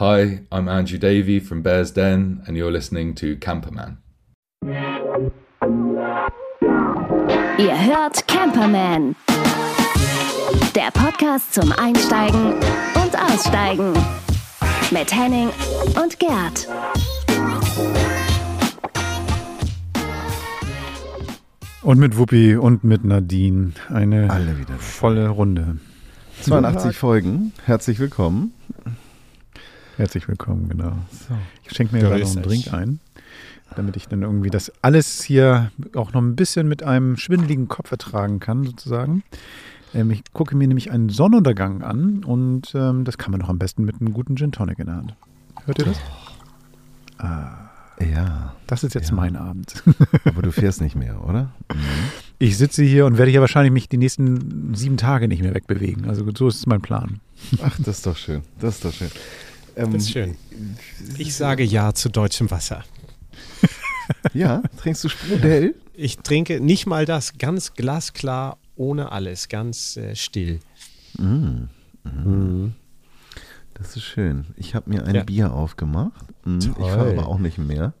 Hi, I'm Andrew Davey from Bears Den, and you're listening to Camperman. Ihr hört Camperman. Der Podcast zum Einsteigen und Aussteigen. Mit Henning und Gerd. Und mit Wuppi und mit Nadine. Eine Alle wieder. volle Runde. 82 Folgen. Herzlich willkommen. Herzlich willkommen, genau. Ich schenke mir Ja, gerade noch einen. Drink ein, damit ich dann irgendwie das alles hier auch noch ein bisschen mit einem schwindeligen Kopf ertragen kann, sozusagen. Ähm, ich gucke mir nämlich einen Sonnenuntergang an und ähm, das kann man doch am besten mit einem guten Gin Tonic in der Hand. Hört ihr das? Ja, Das ist jetzt Ja. mein Abend. aber du fährst nicht mehr, oder? Ich sitze hier und werde hier wahrscheinlich mich die nächsten sieben Tage nicht mehr wegbewegen. Also so ist mein Plan. Ach, das ist doch schön. Das ist doch schön. Ähm, Das ist schön. Ich sage Ja zu deutschem Wasser. Ja, trinkst du Sprudel? Ich trinke nicht mal das, ganz glasklar, ohne alles, ganz äh, still. Das ist schön. Ich habe mir ein Ja. Bier aufgemacht. Mhm, Ich fahre aber auch nicht mehr.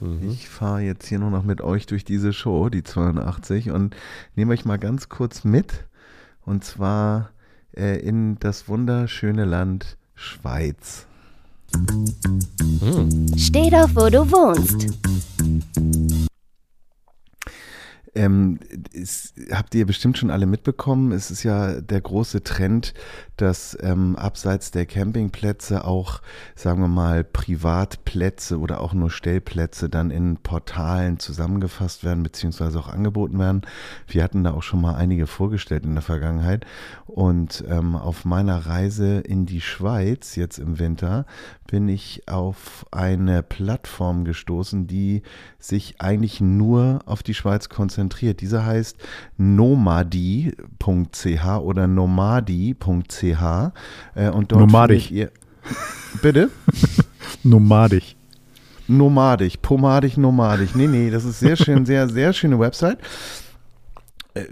Mhm. Ich fahre jetzt hier nur noch mit euch durch diese Show, die 82, und nehme euch mal ganz kurz mit. Und zwar äh, in das wunderschöne Land Schweiz. Steh doch, wo du wohnst. Ähm, ist, habt ihr bestimmt schon alle mitbekommen, es ist ja der große Trend, dass ähm, abseits der Campingplätze auch, sagen wir mal, Privatplätze oder auch nur Stellplätze dann in Portalen zusammengefasst werden, beziehungsweise auch angeboten werden. Wir hatten da auch schon mal einige vorgestellt in der Vergangenheit. Und ähm, auf meiner Reise in die Schweiz jetzt im Winter bin ich auf eine Plattform gestoßen, die sich eigentlich nur auf die Schweiz konzentriert. Diese heißt nomadi.ch oder nomadi.ch. Äh, und dort Nomadisch. Ihr, bitte? Nomadisch. Nomadisch, pomadisch, nomadisch. Nee, nee, das ist sehr schön, sehr, sehr schöne Website. Äh,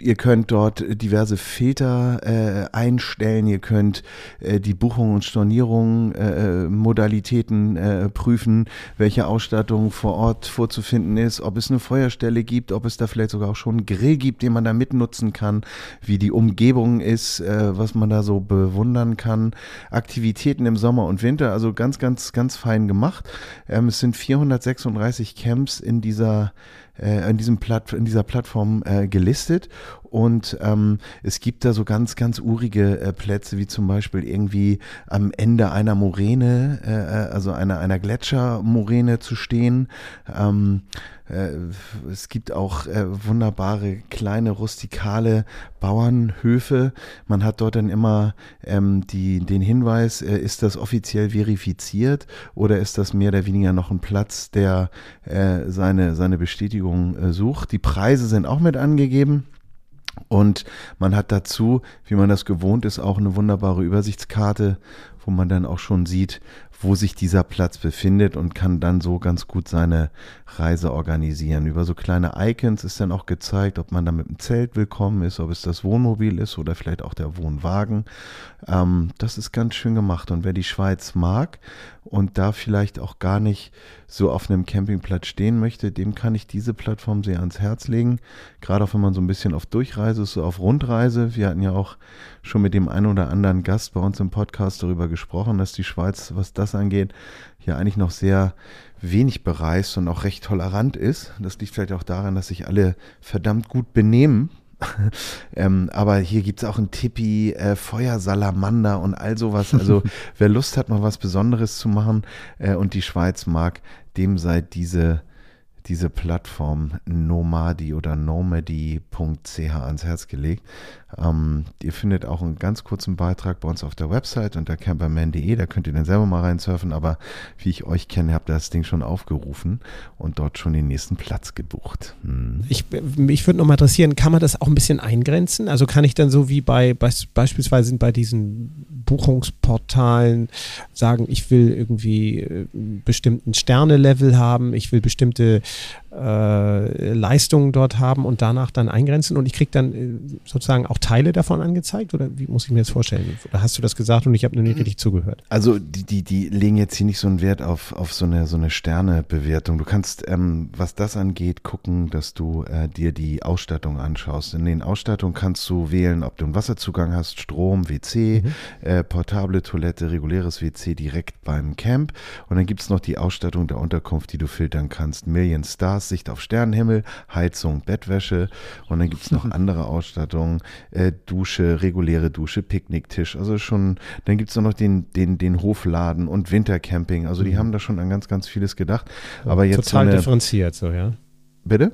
Ihr könnt dort diverse Filter äh, einstellen, ihr könnt äh, die Buchung und Stornierung, äh, Modalitäten äh, prüfen, welche Ausstattung vor Ort vorzufinden ist, ob es eine Feuerstelle gibt, ob es da vielleicht sogar auch schon einen Grill gibt, den man da mitnutzen kann, wie die Umgebung ist, äh, was man da so bewundern kann. Aktivitäten im Sommer und Winter, also ganz, ganz, ganz fein gemacht. Ähm, es sind 436 Camps in dieser äh, in, diesem Platt, in dieser Plattform äh, gelistet und ähm, es gibt da so ganz, ganz urige äh, Plätze, wie zum Beispiel irgendwie am Ende einer Moräne, äh, äh, also einer, einer Gletschermoräne zu stehen. Ähm, äh, es gibt auch äh, wunderbare kleine rustikale Bauernhöfe. Man hat dort dann immer ähm, die, den Hinweis, äh, ist das offiziell verifiziert oder ist das mehr oder weniger noch ein Platz, der äh, seine, seine Bestätigung äh, sucht. Die Preise sind auch mit angegeben. Und man hat dazu, wie man das gewohnt ist, auch eine wunderbare Übersichtskarte, wo man dann auch schon sieht, wo sich dieser Platz befindet und kann dann so ganz gut seine Reise organisieren. Über so kleine Icons ist dann auch gezeigt, ob man da mit dem Zelt willkommen ist, ob es das Wohnmobil ist oder vielleicht auch der Wohnwagen. Ähm, das ist ganz schön gemacht. Und wer die Schweiz mag und da vielleicht auch gar nicht so auf einem Campingplatz stehen möchte, dem kann ich diese Plattform sehr ans Herz legen. Gerade auch wenn man so ein bisschen auf Durchreise ist, so auf Rundreise. Wir hatten ja auch schon mit dem einen oder anderen Gast bei uns im Podcast darüber gesprochen, dass die Schweiz, was das angeht, ja eigentlich noch sehr wenig bereist und auch recht tolerant ist. Das liegt vielleicht auch daran, dass sich alle verdammt gut benehmen. ähm, aber hier gibt's auch ein Tippi, äh, Feuersalamander und all sowas. Also wer Lust hat, mal was Besonderes zu machen äh, und die Schweiz mag, dem sei diese, diese Plattform Nomadi oder nomady.ch ans Herz gelegt. Ähm, ihr findet auch einen ganz kurzen Beitrag bei uns auf der Website unter camperman.de, da könnt ihr dann selber mal reinsurfen, aber wie ich euch kenne, habt ihr das Ding schon aufgerufen und dort schon den nächsten Platz gebucht. Hm. Ich, mich würde noch mal interessieren, kann man das auch ein bisschen eingrenzen? Also kann ich dann so wie bei, bei beispielsweise bei diesen Buchungsportalen sagen, ich will irgendwie äh, bestimmten Sterne-Level haben, ich will bestimmte äh, Leistungen dort haben und danach dann eingrenzen und ich kriege dann äh, sozusagen auch Teile davon angezeigt oder wie muss ich mir das vorstellen? Oder hast du das gesagt und ich habe nur nicht richtig zugehört? Also die, die, die legen jetzt hier nicht so einen Wert auf, auf so eine, so eine Sternebewertung. Du kannst, ähm, was das angeht, gucken, dass du äh, dir die Ausstattung anschaust. In den Ausstattungen kannst du wählen, ob du einen Wasserzugang hast, Strom, WC, Mhm. äh, portable Toilette, reguläres WC direkt beim Camp. Und dann gibt es noch die Ausstattung der Unterkunft, die du filtern kannst. Million Stars, Sicht auf Sternenhimmel, Heizung, Bettwäsche. Und dann gibt es noch andere Ausstattungen, äh, Dusche, reguläre Dusche, Picknicktisch. Also schon, dann gibt es noch den, den, den Hofladen und Wintercamping. Also die haben da schon an ganz, ganz vieles gedacht. Aber jetzt Total so eine, differenziert, so, ja. Bitte?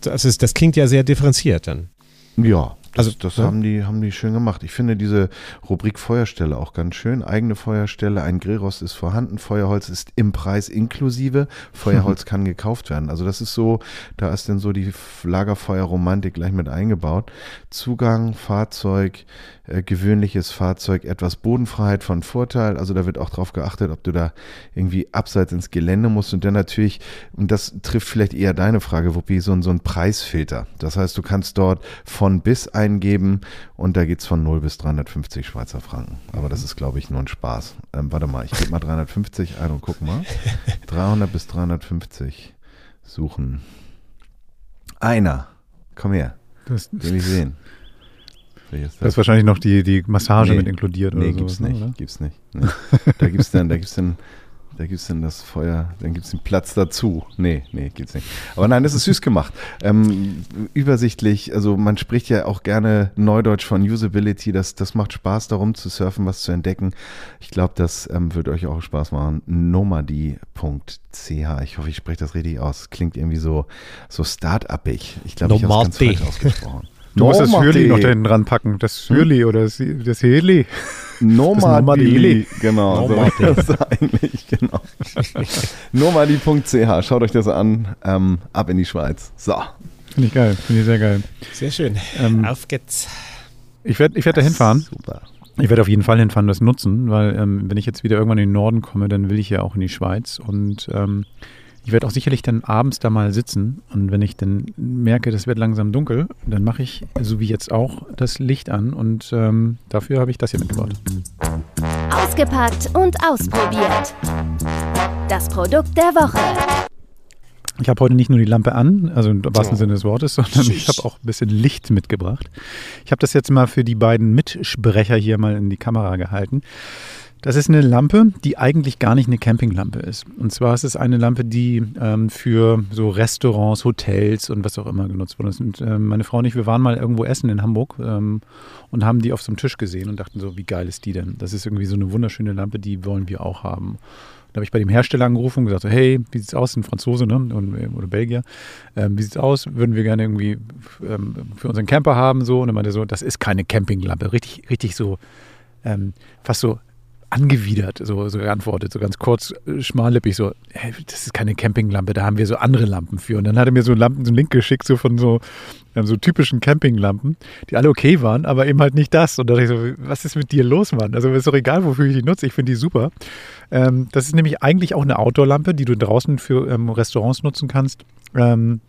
Das, ist, das klingt ja sehr differenziert dann. Ja, das, Also, das ja. haben, die, haben die schön gemacht. Ich finde diese Rubrik Feuerstelle auch ganz schön. Eigene Feuerstelle, ein Grillrost ist vorhanden, Feuerholz ist im Preis inklusive, Feuerholz kann gekauft werden. Also das ist so, da ist dann so die Lagerfeuerromantik gleich mit eingebaut. Zugang, Fahrzeug, äh, gewöhnliches Fahrzeug, etwas Bodenfreiheit von Vorteil. Also da wird auch drauf geachtet, ob du da irgendwie abseits ins Gelände musst und dann natürlich, und das trifft vielleicht eher deine Frage, Wuppi, so, ein- so ein Preisfilter. Das heißt, du kannst dort von bis eingeben und da geht's von 0 bis 350 Schweizer Franken. Aber das ist, glaube ich, nur ein Spaß. Ähm, warte mal, ich gebe mal 350 ein und guck mal. 300 bis 350 suchen. Einer. Komm her, Das, will ich sehen. Welches das ist wahrscheinlich noch die, die Massage Nee. mit inkludiert Nee, oder gibt's sowas, nicht. ne, oder? Gibt's nicht. Nee. Da gibt's dann, da gibt's dann, da gibt's dann das Feuer, dann gibt's den Platz dazu. Nee, nee, gibt's nicht. Aber nein, das ist süß gemacht. Ähm, übersichtlich, also man spricht ja auch gerne Neudeutsch von Usability, das, das macht Spaß, darum zu surfen, was zu entdecken. Ich glaube, das ähm, wird euch auch Spaß machen. nomadi.ch. Ich hoffe, ich spreche das richtig aus. Klingt irgendwie so, so start-upig. Ich glaube, ich habe es ganz falsch ausgesprochen. Du musst das. Hürli noch da hinten dran packen. Das Hürli oder das, das Heli. Nomadi. Nomadi. Genau, so Nomadi. das eigentlich, genau. Nomadi.ch, schaut euch das an. Ähm, ab in die Schweiz. So. Finde ich geil. Finde ich sehr geil. Sehr schön. Ähm, Auf geht's. Ich werde ich werd da hinfahren. Super. Ich werde auf jeden Fall hinfahren, das nutzen, weil ähm, wenn ich jetzt wieder irgendwann in den Norden komme, dann will ich ja auch in die Schweiz und ähm, ich werde auch sicherlich dann abends da mal sitzen und wenn ich dann merke, das wird langsam dunkel, dann mache ich, so wie jetzt auch, das Licht an und ähm, dafür habe ich das hier mitgebracht. Ausgepackt und ausprobiert. Das Produkt der Woche. Ich habe heute nicht nur die Lampe an, also im wahrsten. Sinne des Wortes, sondern ich habe auch ein bisschen Licht mitgebracht. Ich habe das jetzt mal für die beiden Mitsprecher hier mal in die Kamera gehalten. Das ist eine Lampe, die eigentlich gar nicht eine Campinglampe ist. Und zwar ist es eine Lampe, die ähm, für so Restaurants, Hotels und was auch immer genutzt wurde. Und ähm, meine Frau und ich, wir waren mal irgendwo essen in Hamburg ähm, und haben die auf so einem Tisch gesehen und dachten so, wie geil ist die denn? Das ist irgendwie so eine wunderschöne Lampe, die wollen wir auch haben. Da habe ich bei dem Hersteller angerufen und gesagt, so, hey, wie sieht's aus? Ein Franzose ne? Und, äh, oder Belgier. Ähm, wie sieht's aus? Würden wir gerne irgendwie ähm, für unseren Camper haben so. Und er meinte so, das ist keine Campinglampe. Richtig, richtig so, ähm, fast so angewidert, so, so geantwortet, so ganz kurz, äh, schmallippig, so, hey, das ist keine Campinglampe, da haben wir so andere Lampen für. Und dann hat er mir so Lampen, so einen Link geschickt, so von so, so typischen Campinglampen, die alle okay waren, aber eben halt nicht das. Und da dachte ich so, was ist mit dir los, Mann? Also ist doch egal, wofür ich die nutze, ich finde die super. Ähm, das ist nämlich eigentlich auch eine Outdoor-Lampe, die du draußen für ähm, Restaurants nutzen kannst. Ähm,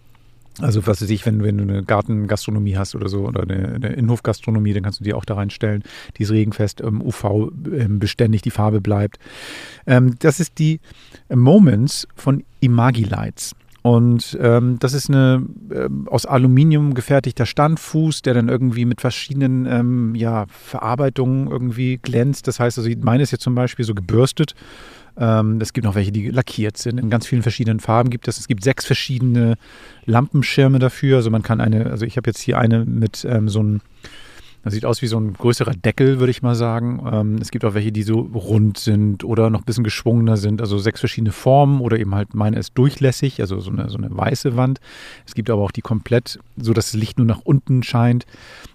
also was weiß ich, wenn, wenn du eine Gartengastronomie hast oder so oder eine, eine Innenhofgastronomie, dann kannst du die auch da reinstellen. Die ist regenfest, ähm, UV ähm, beständig, die Farbe bleibt. Ähm, das ist die Moments von Imagilights. Und ähm, das ist eine ähm, aus Aluminium gefertigter Standfuß, der dann irgendwie mit verschiedenen ähm, ja, Verarbeitungen irgendwie glänzt. Das heißt, also meine ist jetzt zum Beispiel so gebürstet. Ähm, es gibt noch welche, die lackiert sind. In ganz vielen verschiedenen Farben gibt es. Es gibt sechs verschiedene Lampenschirme dafür. Also man kann eine, also ich habe jetzt hier eine mit ähm, so einem, das sieht aus wie so ein größerer Deckel, würde ich mal sagen. Ähm, es gibt auch welche, die so rund sind oder noch ein bisschen geschwungener sind. Also sechs verschiedene Formen oder eben halt meine ist durchlässig, also so eine, so eine weiße Wand. Es gibt aber auch die komplett, so dass das Licht nur nach unten scheint.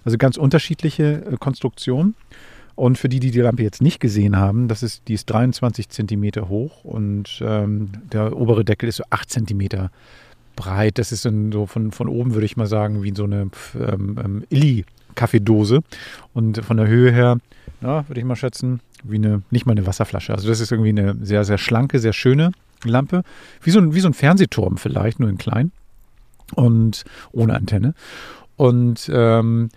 Also ganz unterschiedliche äh, Konstruktionen. Und für die, die die Lampe jetzt nicht gesehen haben, das ist, die ist 23 Zentimeter hoch und ähm, der obere Deckel ist so 8 Zentimeter breit. Das ist so von, von oben, würde ich mal sagen, wie so eine ähm, ähm, Illy-Kaffeedose. Und von der Höhe her, ja, würde ich mal schätzen, wie eine, nicht mal eine Wasserflasche. Also das ist irgendwie eine sehr, sehr schlanke, sehr schöne Lampe. Wie so ein, wie so ein Fernsehturm vielleicht, nur in klein. und ohne Antenne. Und ähm,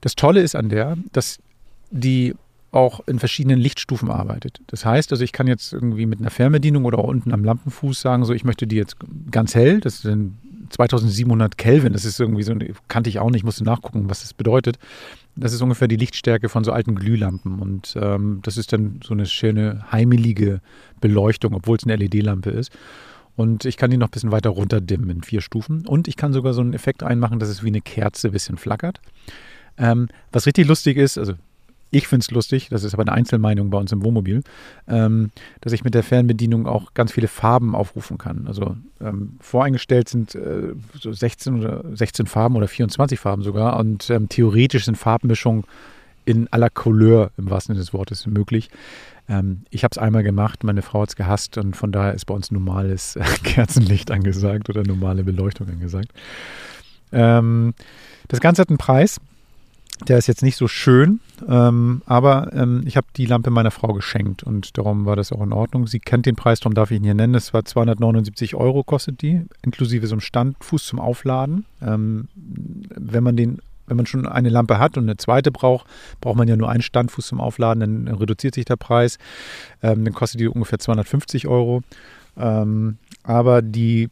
das Tolle ist an der, dass die auch in verschiedenen Lichtstufen arbeitet. Das heißt, also ich kann jetzt irgendwie mit einer Fernbedienung oder unten am Lampenfuß sagen, so ich möchte die jetzt ganz hell, das sind 2700 Kelvin, das ist irgendwie so, kannte ich auch nicht, musste nachgucken, was das bedeutet. Das ist ungefähr die Lichtstärke von so alten Glühlampen und ähm, das ist dann so eine schöne heimelige Beleuchtung, obwohl es eine LED-Lampe ist. Und ich kann die noch ein bisschen weiter runterdimmen in vier Stufen. Und ich kann sogar so einen Effekt einmachen, dass es wie eine Kerze ein bisschen flackert. Ähm, was richtig lustig ist, also ich finde es lustig, das ist aber eine Einzelmeinung bei uns im Wohnmobil, ähm, dass ich mit der Fernbedienung auch ganz viele Farben aufrufen kann. Also ähm, voreingestellt sind äh, so 16 oder 16 Farben oder 24 Farben sogar und ähm, theoretisch sind Farbmischungen in aller Couleur im wahrsten Sinne des Wortes möglich. Ähm, ich habe es einmal gemacht, meine Frau hat es gehasst und von daher ist bei uns normales äh, Kerzenlicht angesagt oder normale Beleuchtung angesagt. Ähm, das Ganze hat einen Preis. Der ist jetzt nicht so schön, ähm, aber ähm, ich habe die Lampe meiner Frau geschenkt und darum war das auch in Ordnung. Sie kennt den Preis, darum darf ich ihn hier nennen. Es war 279 Euro kostet die, inklusive so einem Standfuß zum Aufladen. Ähm, wenn man den wenn man schon eine Lampe hat und eine zweite braucht, braucht man ja nur einen Standfuß zum Aufladen, dann reduziert sich der Preis. Ähm, dann kostet die ungefähr 250 Euro. Ähm, aber die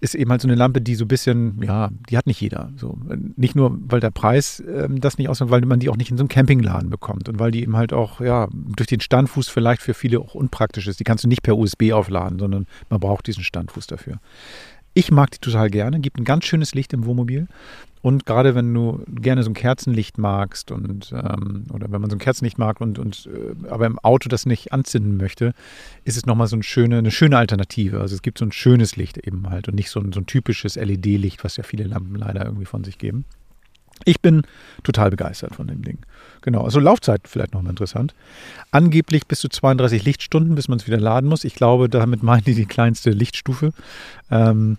ist eben halt so eine Lampe, die so ein bisschen, ja, die hat nicht jeder. So, nicht nur, weil der Preis ähm, das nicht ausmacht, weil man die auch nicht in so einem Campingladen bekommt und weil die eben halt auch, ja, durch den Standfuß vielleicht für viele auch unpraktisch ist. Die kannst du nicht per USB aufladen, sondern man braucht diesen Standfuß dafür. Ich mag die total gerne, gibt ein ganz schönes Licht im Wohnmobil. Und gerade wenn du gerne so ein Kerzenlicht magst und ähm, oder wenn man so ein Kerzenlicht mag und, und äh, aber im Auto das nicht anzünden möchte, ist es nochmal so eine schöne, eine schöne Alternative. Also es gibt so ein schönes Licht eben halt und nicht so ein, so ein typisches LED-Licht, was ja viele Lampen leider irgendwie von sich geben. Ich bin total begeistert von dem Ding. Genau, also Laufzeit vielleicht nochmal interessant. Angeblich bis zu 32 Lichtstunden, bis man es wieder laden muss. Ich glaube, damit meinen die die kleinste Lichtstufe. Ähm,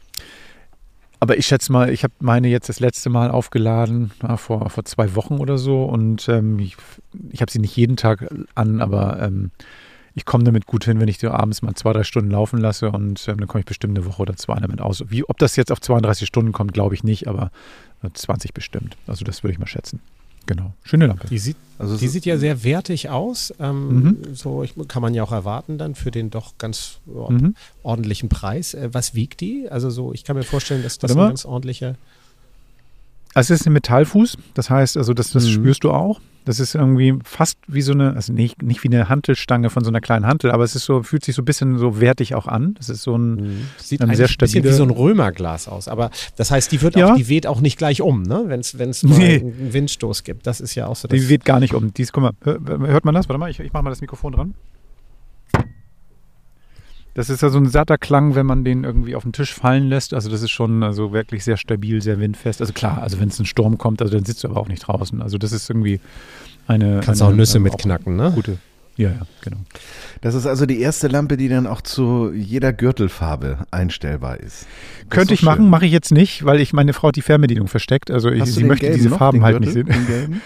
aber ich schätze mal, ich habe meine jetzt das letzte Mal aufgeladen, ja, vor, vor zwei Wochen oder so. Und ähm, ich, ich habe sie nicht jeden Tag an, aber ähm, ich komme damit gut hin, wenn ich die abends mal zwei, drei Stunden laufen lasse und ähm, dann komme ich bestimmt eine Woche oder zwei damit aus. Wie, ob das jetzt auf 32 Stunden kommt, glaube ich nicht, aber 20 bestimmt. Also das würde ich mal schätzen. Genau. Schöne Lampe. Die sieht, also die sieht ja sehr wertig aus. Ähm, mhm. So ich, kann man ja auch erwarten dann für den doch ganz oh, mhm. ordentlichen Preis. Äh, was wiegt die? Also so, ich kann mir vorstellen, dass das ein ganz ordentlicher. Also es ist ein Metallfuß, das heißt, also das, das mhm. spürst du auch. Das ist irgendwie fast wie so eine, also nicht, nicht wie eine Hantelstange von so einer kleinen Hantel, aber es ist so, fühlt sich so ein bisschen so wertig auch an. Das ist so ein, mhm. Sieht ein sehr bisschen wie so ein Römerglas aus. Aber das heißt, die wird ja. auch, die weht auch nicht gleich um, ne? Wenn es mal nee. einen Windstoß gibt. Das ist ja auch so. Die weht gar nicht um. Dies, guck mal, hört man das? Warte mal, ich, ich mache mal das Mikrofon dran. Das ist ja so ein satter Klang, wenn man den irgendwie auf den Tisch fallen lässt. Also das ist schon also wirklich sehr stabil, sehr windfest. Also klar, also wenn es ein Sturm kommt, also dann sitzt du aber auch nicht draußen. Also das ist irgendwie eine. Kannst eine, auch Nüsse äh, mitknacken, ne? Gute. Ja, ja, genau. Das ist also die erste Lampe, die dann auch zu jeder Gürtelfarbe einstellbar ist. Das Könnte ist ich machen, mache ich jetzt nicht, weil ich meine Frau hat die Fernbedienung versteckt. Also ich, sie möchte diese noch, Farben halt nicht sehen.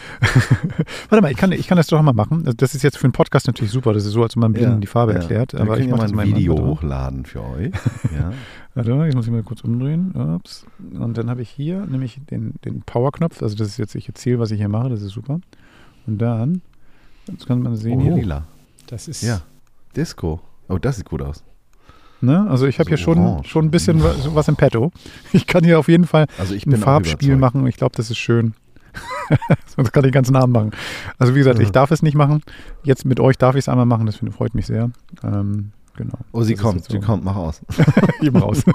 Warte mal, ich kann, ich kann das doch mal machen. Also das ist jetzt für einen Podcast natürlich super. Das ist so, als wenn man blinden ja, die Farbe ja. erklärt. Wir aber ich mache ja mal ein Video hochladen für euch. Ja. Warte mal, jetzt muss ich mal kurz umdrehen. Ups. Und dann habe ich hier nämlich den, den Power-Knopf. Also das ist jetzt, ich erzähle, was ich hier mache. Das ist super. Und dann, jetzt kann man sehen oh, hier. lila. Das ist. Ja. Disco. Oh, das sieht gut aus. Ne? Also ich habe so hier schon, schon ein bisschen was, was im Petto. Ich kann hier auf jeden Fall also ein Farbspiel machen. Ich glaube, das ist schön. Sonst kann ich ganz Namen machen. Also wie gesagt, ja. ich darf es nicht machen. Jetzt mit euch darf ich es einmal machen. Das freut mich sehr. Ähm, genau. Oh, sie das kommt. So. Sie kommt. Mach aus. Eben raus.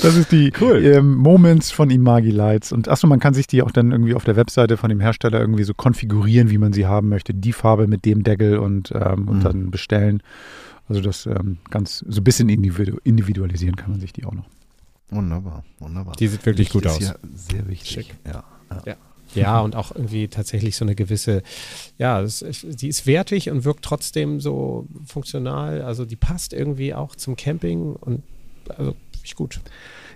Das ist die cool. ähm, Moments von Imagi Lights. Und achso, man kann sich die auch dann irgendwie auf der Webseite von dem Hersteller irgendwie so konfigurieren, wie man sie haben möchte. Die Farbe mit dem Deckel und, ähm, und mhm. dann bestellen. Also das ähm, ganz so ein bisschen individu individualisieren kann man sich die auch noch. Wunderbar, wunderbar. Die sieht wirklich Licht gut aus. Ja sehr wichtig. Schick. Ja, ja. ja. Ja, und auch irgendwie tatsächlich so eine gewisse, ja, das, die ist wertig und wirkt trotzdem so funktional. Also die passt irgendwie auch zum Camping und also ich gut.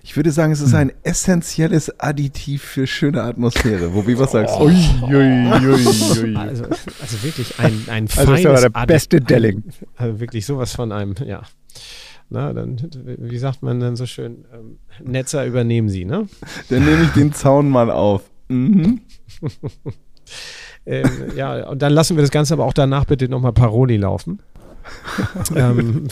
Ich würde sagen, es ist ein essentielles Additiv für schöne Atmosphäre. Wobei, was sagst du? Ui, ui, ui, also, also, wirklich ein, ein feines Also das war der beste Delling. Also wirklich sowas von einem, ja. Na, dann, wie sagt man dann so schön, ähm, Netzer übernehmen sie, ne? Dann nehme ich den Zaun mal auf. Mhm. ähm, ja, und dann lassen wir das Ganze aber auch danach bitte nochmal Paroli laufen. ähm,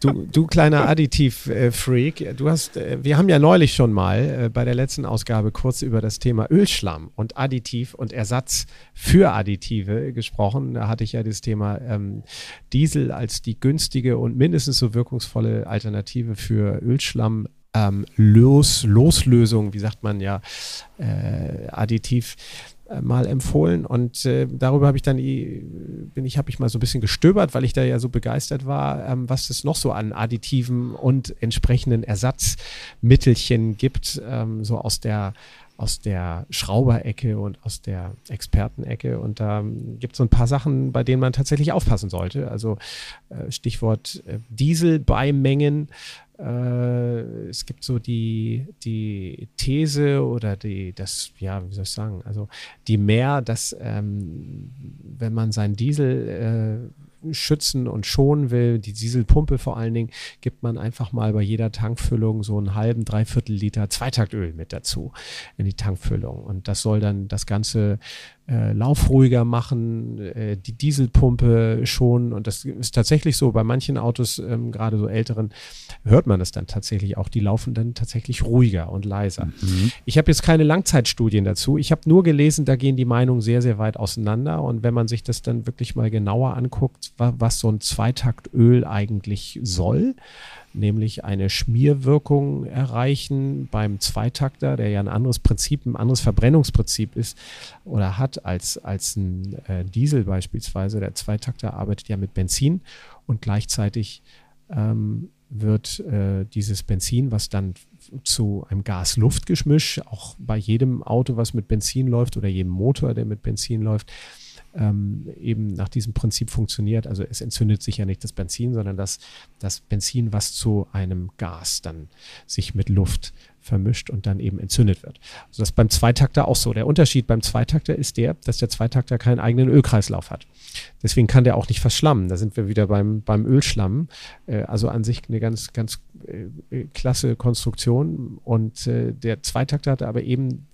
du, du kleiner Additiv-Freak, du hast, äh, wir haben ja neulich schon mal äh, bei der letzten Ausgabe kurz über das Thema Ölschlamm und Additiv und Ersatz für Additive gesprochen. Da hatte ich ja das Thema ähm, Diesel als die günstige und mindestens so wirkungsvolle Alternative für Ölschlamm ähm, Los, Loslösung, wie sagt man ja, äh, additiv äh, mal empfohlen und äh, darüber habe ich dann bin ich habe ich mal so ein bisschen gestöbert, weil ich da ja so begeistert war, ähm, was es noch so an Additiven und entsprechenden Ersatzmittelchen gibt, ähm, so aus der aus der Schrauberecke und aus der Expertenecke. Und da ähm, gibt es so ein paar Sachen, bei denen man tatsächlich aufpassen sollte. Also äh, Stichwort äh, Dieselbeimengen äh, es gibt so die, die These oder die, das, ja, wie soll ich sagen, also die mehr, dass ähm, wenn man seinen Diesel äh, schützen und schonen will, die Dieselpumpe vor allen Dingen, gibt man einfach mal bei jeder Tankfüllung so einen halben, dreiviertel Liter Zweitaktöl mit dazu in die Tankfüllung. Und das soll dann das Ganze äh, laufruhiger machen, äh, die Dieselpumpe schonen. Und das ist tatsächlich so. Bei manchen Autos, ähm, gerade so älteren, hört man das dann tatsächlich auch. Die laufen dann tatsächlich ruhiger und leiser. Mhm. Ich habe jetzt keine Langzeitstudien dazu. Ich habe nur gelesen, da gehen die Meinungen sehr, sehr weit auseinander. Und wenn man sich das dann wirklich mal genauer anguckt, wa was so ein Zweitaktöl eigentlich soll, nämlich eine Schmierwirkung erreichen beim Zweitakter, der ja ein anderes Prinzip, ein anderes Verbrennungsprinzip ist oder hat als, als ein äh, Diesel beispielsweise. Der Zweitakter arbeitet ja mit Benzin und gleichzeitig ähm, wird äh, dieses Benzin, was dann zu einem Gas-Luft-Gemisch, auch bei jedem Auto, was mit Benzin läuft oder jedem Motor, der mit Benzin läuft, ähm, eben nach diesem Prinzip funktioniert. Also es entzündet sich ja nicht das Benzin, sondern das, das Benzin, was zu einem Gas dann sich mit Luft vermischt und dann eben entzündet wird. Also das ist beim Zweitakter auch so. Der Unterschied beim Zweitakter ist der, dass der Zweitakter keinen eigenen Ölkreislauf hat. Deswegen kann der auch nicht verschlammen. Da sind wir wieder beim, beim Ölschlamm. Äh, also an sich eine ganz, ganz äh, klasse Konstruktion. Und äh, der Zweitakter hat aber eben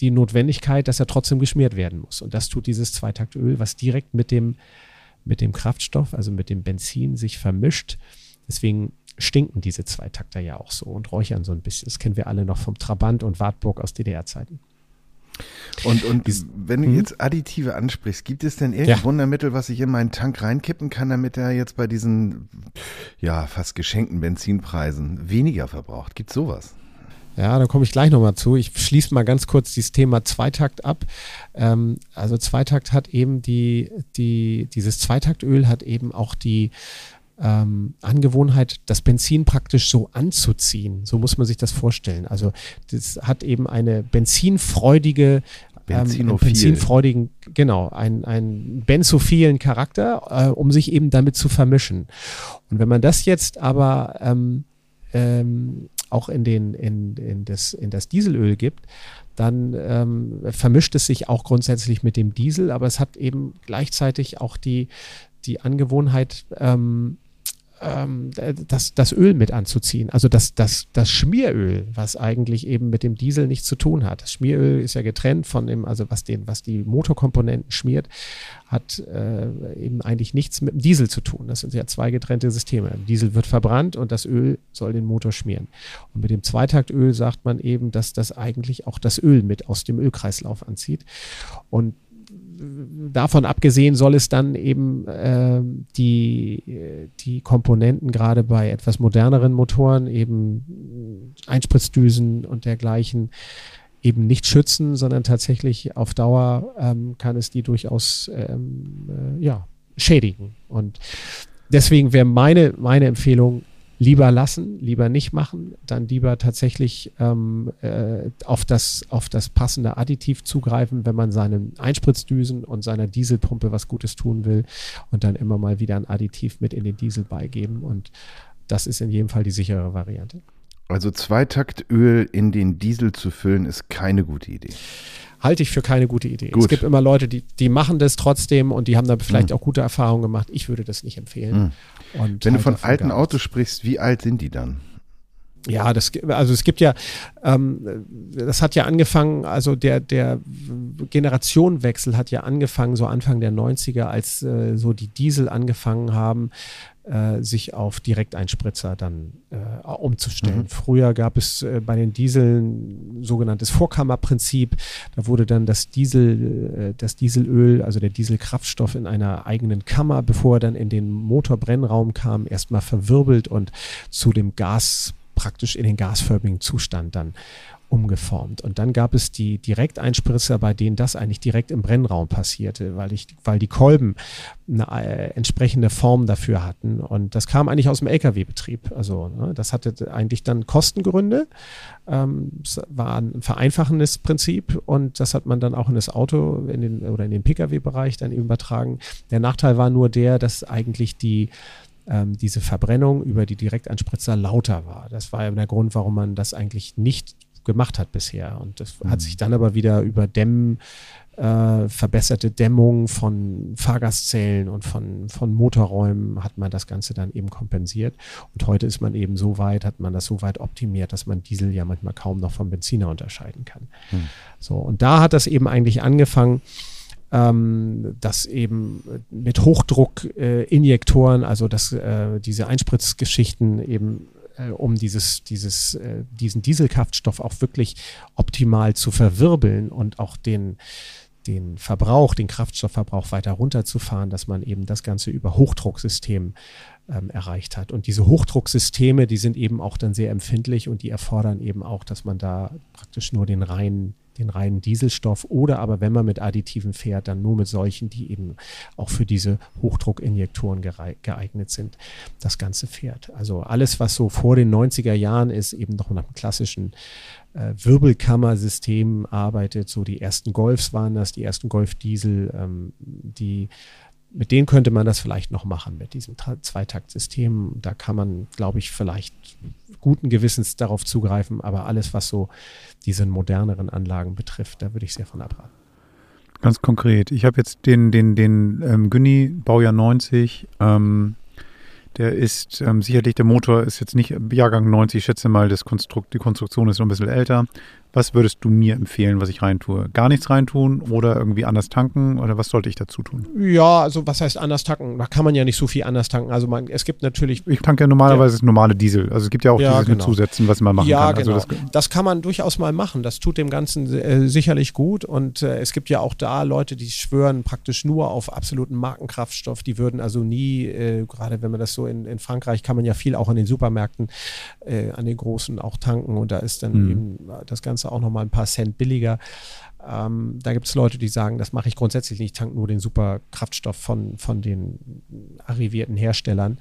die Notwendigkeit, dass er trotzdem geschmiert werden muss. Und das tut dieses Zweitaktöl, was direkt mit dem, mit dem Kraftstoff, also mit dem Benzin sich vermischt. Deswegen stinken diese Zweitakter ja auch so und räuchern so ein bisschen. Das kennen wir alle noch vom Trabant und Wartburg aus DDR-Zeiten. Und, und wenn du hm? jetzt Additive ansprichst, gibt es denn irgendein ja. Wundermittel, was ich in meinen Tank reinkippen kann, damit er jetzt bei diesen ja fast geschenkten Benzinpreisen weniger verbraucht? Gibt sowas? Ja, da komme ich gleich nochmal zu. Ich schließe mal ganz kurz dieses Thema Zweitakt ab. Ähm, also Zweitakt hat eben die, die, dieses Zweitaktöl hat eben auch die ähm, Angewohnheit, das Benzin praktisch so anzuziehen. So muss man sich das vorstellen. Also das hat eben eine benzinfreudige ähm, benzinfreudigen, genau, einen, einen benzophilen Charakter, äh, um sich eben damit zu vermischen. Und wenn man das jetzt aber ähm, ähm, auch in, den, in, in, das, in das Dieselöl gibt, dann ähm, vermischt es sich auch grundsätzlich mit dem Diesel, aber es hat eben gleichzeitig auch die, die Angewohnheit, ähm, ähm, das, das Öl mit anzuziehen. Also das, das, das Schmieröl, was eigentlich eben mit dem Diesel nichts zu tun hat. Das Schmieröl ist ja getrennt von dem, also was den, was die Motorkomponenten schmiert, hat äh, eben eigentlich nichts mit dem Diesel zu tun. Das sind ja zwei getrennte Systeme. Diesel wird verbrannt und das Öl soll den Motor schmieren. Und mit dem Zweitaktöl sagt man eben, dass das eigentlich auch das Öl mit aus dem Ölkreislauf anzieht. Und davon abgesehen soll es dann eben äh, die, die Komponenten gerade bei etwas moderneren Motoren, eben Einspritzdüsen und dergleichen, eben nicht schützen, sondern tatsächlich auf Dauer ähm, kann es die durchaus ähm, äh, ja, schädigen. Und deswegen wäre meine, meine Empfehlung, lieber lassen, lieber nicht machen, dann lieber tatsächlich ähm, äh, auf, das, auf das passende Additiv zugreifen, wenn man seinen Einspritzdüsen und seiner Dieselpumpe was Gutes tun will und dann immer mal wieder ein Additiv mit in den Diesel beigeben und das ist in jedem Fall die sichere Variante. Also Zweitaktöl in den Diesel zu füllen, ist keine gute Idee. Halte ich für keine gute Idee. Gut. Es gibt immer Leute, die, die machen das trotzdem und die haben da vielleicht Mhm. auch gute Erfahrungen gemacht. Ich würde das nicht empfehlen. Und Wenn du halte von alten Autos sprichst, wie alt sind die dann? Ja, das, also es gibt ja, ähm, das hat ja angefangen, also der, der Generationenwechsel hat ja angefangen, so Anfang der 90er, als äh, so die Diesel angefangen haben, äh, sich auf Direkteinspritzer dann äh, umzustellen. Früher gab es äh, bei den Dieseln sogenanntes Vorkammerprinzip. Da wurde dann das Diesel, äh, das Dieselöl, also der Dieselkraftstoff in einer eigenen Kammer, bevor er dann in den Motorbrennraum kam, erstmal verwirbelt und zu dem Gas praktisch in den gasförmigen Zustand dann umgeformt. Und dann gab es die Direkteinspritzer, bei denen das eigentlich direkt im Brennraum passierte, weil, ich, weil die Kolben eine äh, entsprechende Form dafür hatten. Und das kam eigentlich aus dem Lkw-Betrieb. Also ne, das hatte eigentlich dann Kostengründe. Ähm, es war ein vereinfachendes Prinzip und das hat man dann auch in das Auto in den, oder in den Pkw-Bereich dann übertragen. Der Nachteil war nur der, dass eigentlich die ähm, diese Verbrennung über die Direkteinspritzer lauter war. Das war ja der Grund, warum man das eigentlich nicht gemacht hat bisher. Und das hat sich dann aber wieder über Dämmen, äh, verbesserte Dämmung von Fahrgastzellen und von, von Motorräumen hat man das Ganze dann eben kompensiert. Und heute ist man eben so weit, hat man das so weit optimiert, dass man Diesel ja manchmal kaum noch vom Benziner unterscheiden kann. So, und da hat das eben eigentlich angefangen, ähm, dass eben mit Hochdruckinjektoren, also dass äh, diese Einspritzgeschichten eben äh, um dieses, dieses, äh, diesen Dieselkraftstoff auch wirklich optimal zu verwirbeln und auch den, den Verbrauch, den Kraftstoffverbrauch weiter runterzufahren, dass man eben das Ganze über Hochdrucksystem ähm, erreicht hat. Und diese Hochdrucksysteme, die sind eben auch dann sehr empfindlich und die erfordern eben auch, dass man da praktisch nur den reinen den reinen Dieselstoff oder aber wenn man mit Additiven fährt, dann nur mit solchen, die eben auch für diese Hochdruckinjektoren geeignet sind, das Ganze fährt. Also alles, was so vor den 90er Jahren ist, eben noch nach dem klassischen äh, Wirbelkammersystem arbeitet. So die ersten Golfs waren das, die ersten Golf-Diesel, ähm, die mit denen könnte man das vielleicht noch machen, mit diesem Zweitaktsystem. Da kann man, glaube ich, vielleicht guten Gewissens darauf zugreifen, aber alles, was so diese moderneren Anlagen betrifft, da würde ich sehr von abraten. Ganz konkret. Ich habe jetzt den, den, den ähm, Günni, Baujahr 90. Ähm, der ist ähm, sicherlich, der Motor ist jetzt nicht Jahrgang 90, ich schätze mal, das Konstrukt, die Konstruktion ist noch ein bisschen älter. Was würdest du mir empfehlen, was ich reintue? Gar nichts reintun oder irgendwie anders tanken oder was sollte ich dazu tun? Ja, also was heißt anders tanken? Da kann man ja nicht so viel anders tanken. Also man, es gibt natürlich Ich tanke ja normalerweise das normale Diesel. Also es gibt ja auch Ja, dieses mit genau. Zusätzen, was man machen ja, kann. genau. Also das, das, kann man durchaus mal machen. Das tut dem Ganzen äh, sicherlich gut. Und äh, es gibt ja auch da Leute, die schwören praktisch nur auf absoluten Markenkraftstoff. Die würden also nie, äh, gerade wenn man das so in, in Frankreich, kann man ja viel auch in den Supermärkten, äh, an den großen auch tanken. Und da ist dann Mhm. eben das Ganze auch nochmal ein paar Cent billiger. Ähm, da gibt es Leute, die sagen, das mache ich grundsätzlich nicht, ich tanke nur den Superkraftstoff von, von den arrivierten Herstellern.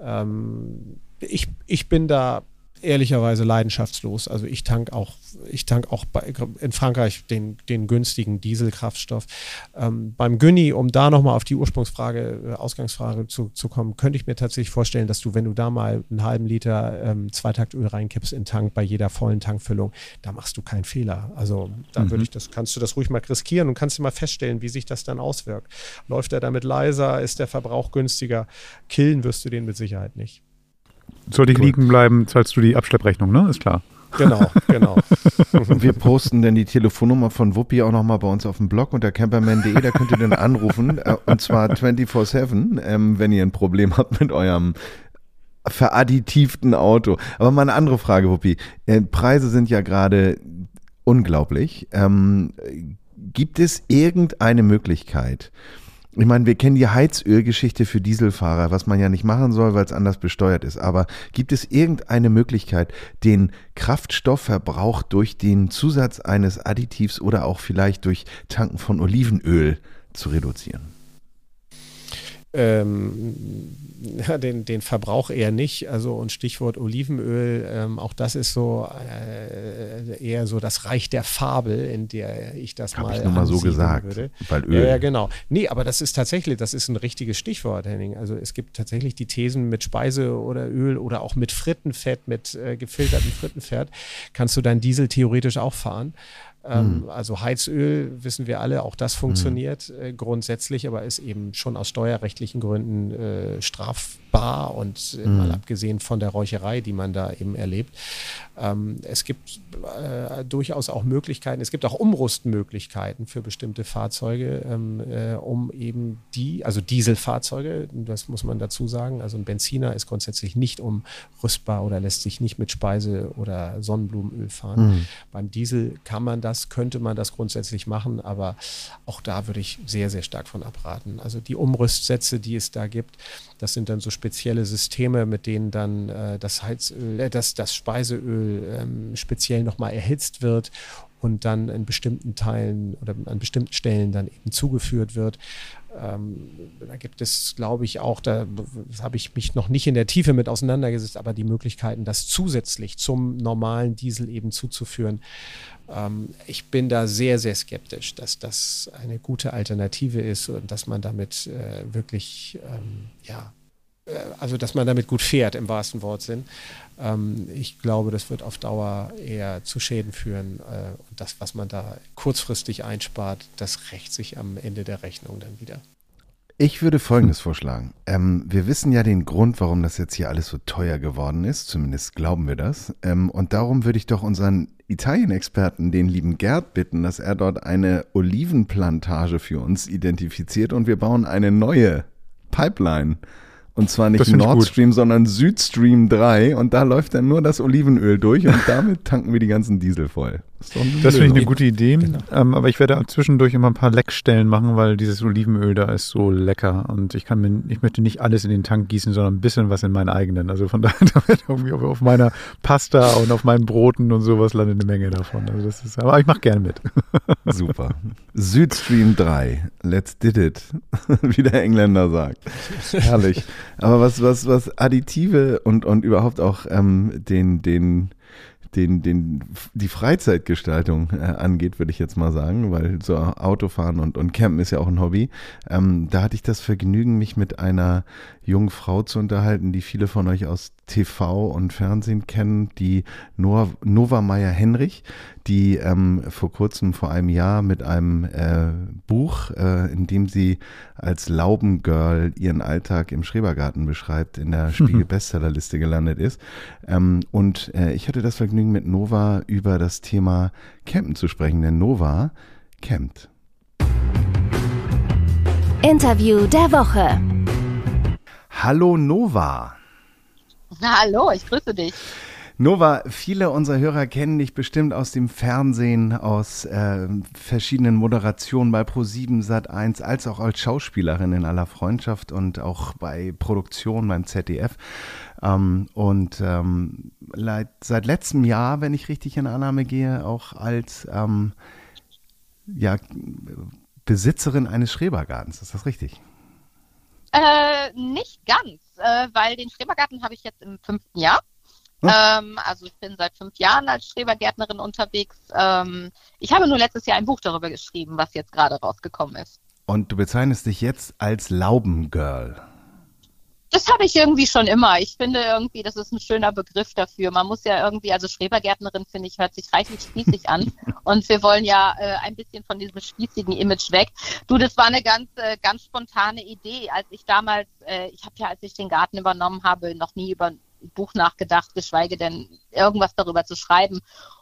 Ähm, ich, ich bin da ehrlicherweise leidenschaftslos. Also ich tank auch, ich tank auch bei, in Frankreich den, den günstigen Dieselkraftstoff. Ähm, beim Günni, um da nochmal auf die Ursprungsfrage, äh, Ausgangsfrage zu, zu kommen, könnte ich mir tatsächlich vorstellen, dass du, wenn du da mal einen halben Liter ähm, Zweitaktöl reinkippst in den Tank bei jeder vollen Tankfüllung, da machst du keinen Fehler. Also da würde ich das, kannst du das ruhig mal riskieren und kannst dir mal feststellen, wie sich das dann auswirkt. Läuft er damit leiser? Ist der Verbrauch günstiger? Killen wirst du den mit Sicherheit nicht. Sollte ich liegen bleiben, zahlst du die Abschlepprechnung, ne? Ist klar. Genau, genau. Und wir posten dann die Telefonnummer von Wuppi auch nochmal bei uns auf dem Blog unter camperman.de. Da könnt ihr dann anrufen. Äh, und zwar 24-7, ähm, wenn ihr ein Problem habt mit eurem veradditivten Auto. Aber mal eine andere Frage, Wuppi. Äh, Preise sind ja gerade unglaublich. Ähm, gibt es irgendeine Möglichkeit, ich meine, wir kennen die Heizölgeschichte für Dieselfahrer, was man ja nicht machen soll, weil es anders besteuert ist. Aber gibt es irgendeine Möglichkeit, den Kraftstoffverbrauch durch den Zusatz eines Additivs oder auch vielleicht durch Tanken von Olivenöl zu reduzieren? Ähm, ja, den, den Verbrauch eher nicht. Also und Stichwort Olivenöl, ähm, auch das ist so äh, eher so das Reich der Fabel, in der ich das Hab mal ich nur mal so gesagt, würde. weil Ja, Öl. ja, genau. Nee, aber das ist tatsächlich, das ist ein richtiges Stichwort, Henning. Also es gibt tatsächlich die Thesen mit Speise oder Öl oder auch mit Frittenfett, mit äh, gefiltertem Frittenfett, kannst du dein Diesel theoretisch auch fahren. Ähm, Hm. Also Heizöl, wissen wir alle, auch das funktioniert äh, grundsätzlich, aber ist eben schon aus steuerrechtlichen Gründen äh, strafbar und äh, Hm. mal abgesehen von der Räucherei, die man da eben erlebt. Ähm, es gibt äh, durchaus auch Möglichkeiten, es gibt auch Umrüstmöglichkeiten für bestimmte Fahrzeuge, ähm, äh, um eben die, also Dieselfahrzeuge, das muss man dazu sagen, also ein Benziner ist grundsätzlich nicht umrüstbar oder lässt sich nicht mit Speise oder Sonnenblumenöl fahren. Beim Diesel kann man das, könnte man das grundsätzlich machen, aber auch da würde ich sehr, sehr stark von abraten. Also die Umrüstsätze, die es da gibt, das sind dann so spezielle Systeme, mit denen dann äh, das Heizöl, äh, das, das Speiseöl ähm, speziell nochmal erhitzt wird und dann in bestimmten Teilen oder an bestimmten Stellen dann eben zugeführt wird. Ähm, da gibt es, glaube ich, auch, da habe ich mich noch nicht in der Tiefe mit auseinandergesetzt, aber die Möglichkeiten, das zusätzlich zum normalen Diesel eben zuzuführen. Ähm, ich bin da sehr, sehr skeptisch, dass das eine gute Alternative ist und dass man damit äh, wirklich, ähm, ja, also dass man damit gut fährt im wahrsten Wortsinn. Ähm, ich glaube, das wird auf Dauer eher zu Schäden führen. Äh, und das, was man da kurzfristig einspart, das rächt sich am Ende der Rechnung dann wieder. Ich würde Folgendes vorschlagen. Ähm, wir wissen ja den Grund, warum das jetzt hier alles so teuer geworden ist. Zumindest glauben wir das. Ähm, und darum würde ich doch unseren Italien-Experten, den lieben Gerd, bitten, dass er dort eine Olivenplantage für uns identifiziert und wir bauen eine neue Pipeline. Und zwar nicht Nord. Stream, sondern Südstream 3. Und da läuft dann nur das Olivenöl durch und damit tanken wir die ganzen Diesel voll. Das finde ich eine gute Idee. Genau. Ähm, aber ich werde zwischendurch immer ein paar Leckstellen machen, weil dieses Olivenöl da ist so lecker. Und ich kann mir, ich möchte nicht alles in den Tank gießen, sondern ein bisschen was in meinen eigenen. Also von daher, da wird irgendwie auf, auf meiner Pasta und auf meinen Broten und sowas landet eine Menge davon. Also das ist, aber ich mache gerne mit. Super. Südstream 3. Let's did it. Wie der Engländer sagt. Herrlich. Aber was, was, was Additive und, und überhaupt auch ähm, den, den, den, den, die Freizeitgestaltung äh, angeht, würde ich jetzt mal sagen, weil so Autofahren und, und Campen ist ja auch ein Hobby. Ähm, da hatte ich das Vergnügen, mich mit einer jungen Frau zu unterhalten, die viele von euch aus TV und Fernsehen kennen, die Nova, Meyer Henrich, die ähm, vor kurzem, vor einem Jahr mit einem äh, Buch, äh, in dem sie als Laubengirl ihren Alltag im Schrebergarten beschreibt, in der Spiegel-Bestsellerliste gelandet ist. Ähm, und äh, ich hatte das Vergnügen, mit Nova über das Thema Campen zu sprechen, denn Nova campt. Interview der Woche. Hallo Nova. Na, hallo, ich grüße dich. Nova, viele unserer Hörer kennen dich bestimmt aus dem Fernsehen, aus äh, verschiedenen Moderationen bei Pro7 Sat1, als auch als Schauspielerin in aller Freundschaft und auch bei Produktionen beim ZDF. Ähm, und ähm, seit letztem Jahr, wenn ich richtig in Annahme gehe, auch als ähm, ja, Besitzerin eines Schrebergartens. Ist das richtig? Äh, nicht ganz, äh, weil den Schrebergarten habe ich jetzt im fünften Jahr. Hm. Ähm, also ich bin seit fünf Jahren als Schrebergärtnerin unterwegs. Ähm, ich habe nur letztes Jahr ein Buch darüber geschrieben, was jetzt gerade rausgekommen ist. Und du bezeichnest dich jetzt als Laubengirl. Das habe ich irgendwie schon immer. Ich finde irgendwie, das ist ein schöner Begriff dafür. Man muss ja irgendwie, also Schrebergärtnerin finde ich, hört sich reichlich spießig an. Und wir wollen ja äh, ein bisschen von diesem spießigen Image weg. Du, das war eine ganz, äh, ganz spontane Idee. Als ich damals, äh, ich habe ja, als ich den Garten übernommen habe, noch nie über Buch nachgedacht, geschweige denn irgendwas darüber zu schreiben.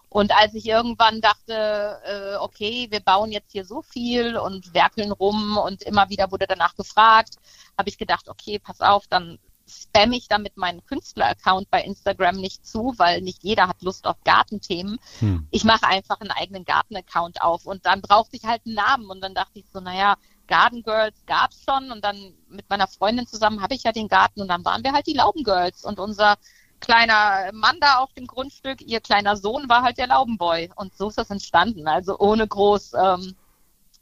Und als ich irgendwann dachte, äh, okay, wir bauen jetzt hier so viel und werkeln rum und immer wieder wurde danach gefragt, habe ich gedacht, okay, pass auf, dann spam ich damit meinen Künstler-Account bei Instagram nicht zu, weil nicht jeder hat Lust auf Gartenthemen. Hm. Ich mache einfach einen eigenen Garten-Account auf und dann brauchte ich halt einen Namen und dann dachte ich so, naja, Garden Girls gab's schon und dann mit meiner Freundin zusammen habe ich ja den Garten und dann waren wir halt die Lauben Girls und unser kleiner Mann da auf dem Grundstück, ihr kleiner Sohn war halt der Laubenboy und so ist das entstanden, also ohne groß ähm,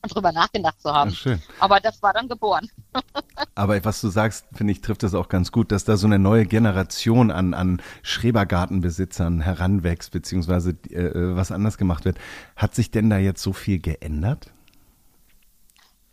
drüber nachgedacht zu haben. Ja. Aber das war dann geboren. Aber was du sagst, finde ich, trifft das auch ganz gut, dass da so eine neue Generation an, an Schrebergartenbesitzern heranwächst, beziehungsweise äh, was anders gemacht wird. Hat sich denn da jetzt so viel geändert?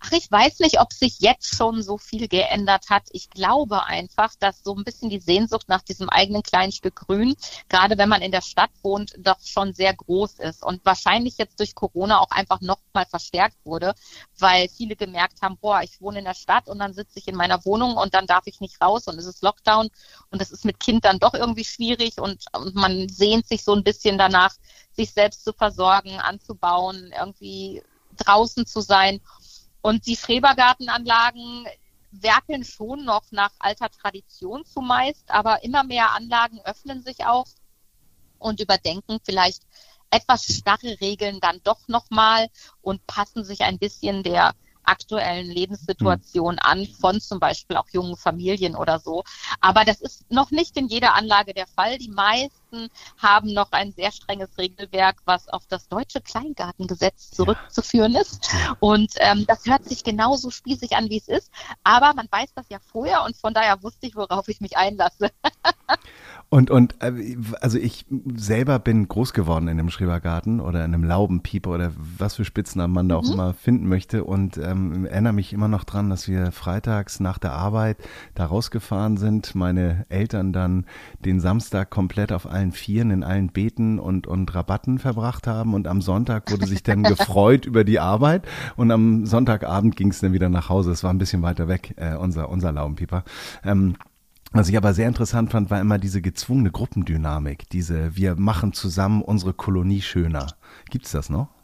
Ach, ich weiß nicht, ob sich jetzt schon so viel geändert hat. Ich glaube einfach, dass so ein bisschen die Sehnsucht nach diesem eigenen kleinen Stück Grün, gerade wenn man in der Stadt wohnt, doch schon sehr groß ist und wahrscheinlich jetzt durch Corona auch einfach noch mal verstärkt wurde, weil viele gemerkt haben, boah, ich wohne in der Stadt und dann sitze ich in meiner Wohnung und dann darf ich nicht raus und es ist Lockdown und es ist mit Kind dann doch irgendwie schwierig und, und man sehnt sich so ein bisschen danach, sich selbst zu versorgen, anzubauen, irgendwie draußen zu sein. Und die Schrebergartenanlagen werkeln schon noch nach alter Tradition zumeist, aber immer mehr Anlagen öffnen sich auch und überdenken vielleicht etwas starre Regeln dann doch nochmal und passen sich ein bisschen der aktuellen Lebenssituation an von zum Beispiel auch jungen Familien oder so. Aber das ist noch nicht in jeder Anlage der Fall. Die meisten haben noch ein sehr strenges Regelwerk, was auf das deutsche Kleingartengesetz zurückzuführen ist. Und ähm, das hört sich genauso spießig an, wie es ist. Aber man weiß das ja vorher und von daher wusste ich, worauf ich mich einlasse. Und, und äh, also ich selber bin groß geworden in einem Schrebergarten oder in einem Laubenpieper oder was für Spitznamen man da auch mhm. immer finden möchte und ähm, erinnere mich immer noch dran, dass wir freitags nach der Arbeit da rausgefahren sind, meine Eltern dann den Samstag komplett auf allen Vieren in allen Beeten und, und Rabatten verbracht haben und am Sonntag wurde sich dann gefreut über die Arbeit und am Sonntagabend ging es dann wieder nach Hause. Es war ein bisschen weiter weg, äh, unser, unser Laubenpieper. Ähm, was ich aber sehr interessant fand, war immer diese gezwungene Gruppendynamik, diese wir machen zusammen unsere Kolonie schöner. Gibt's das noch?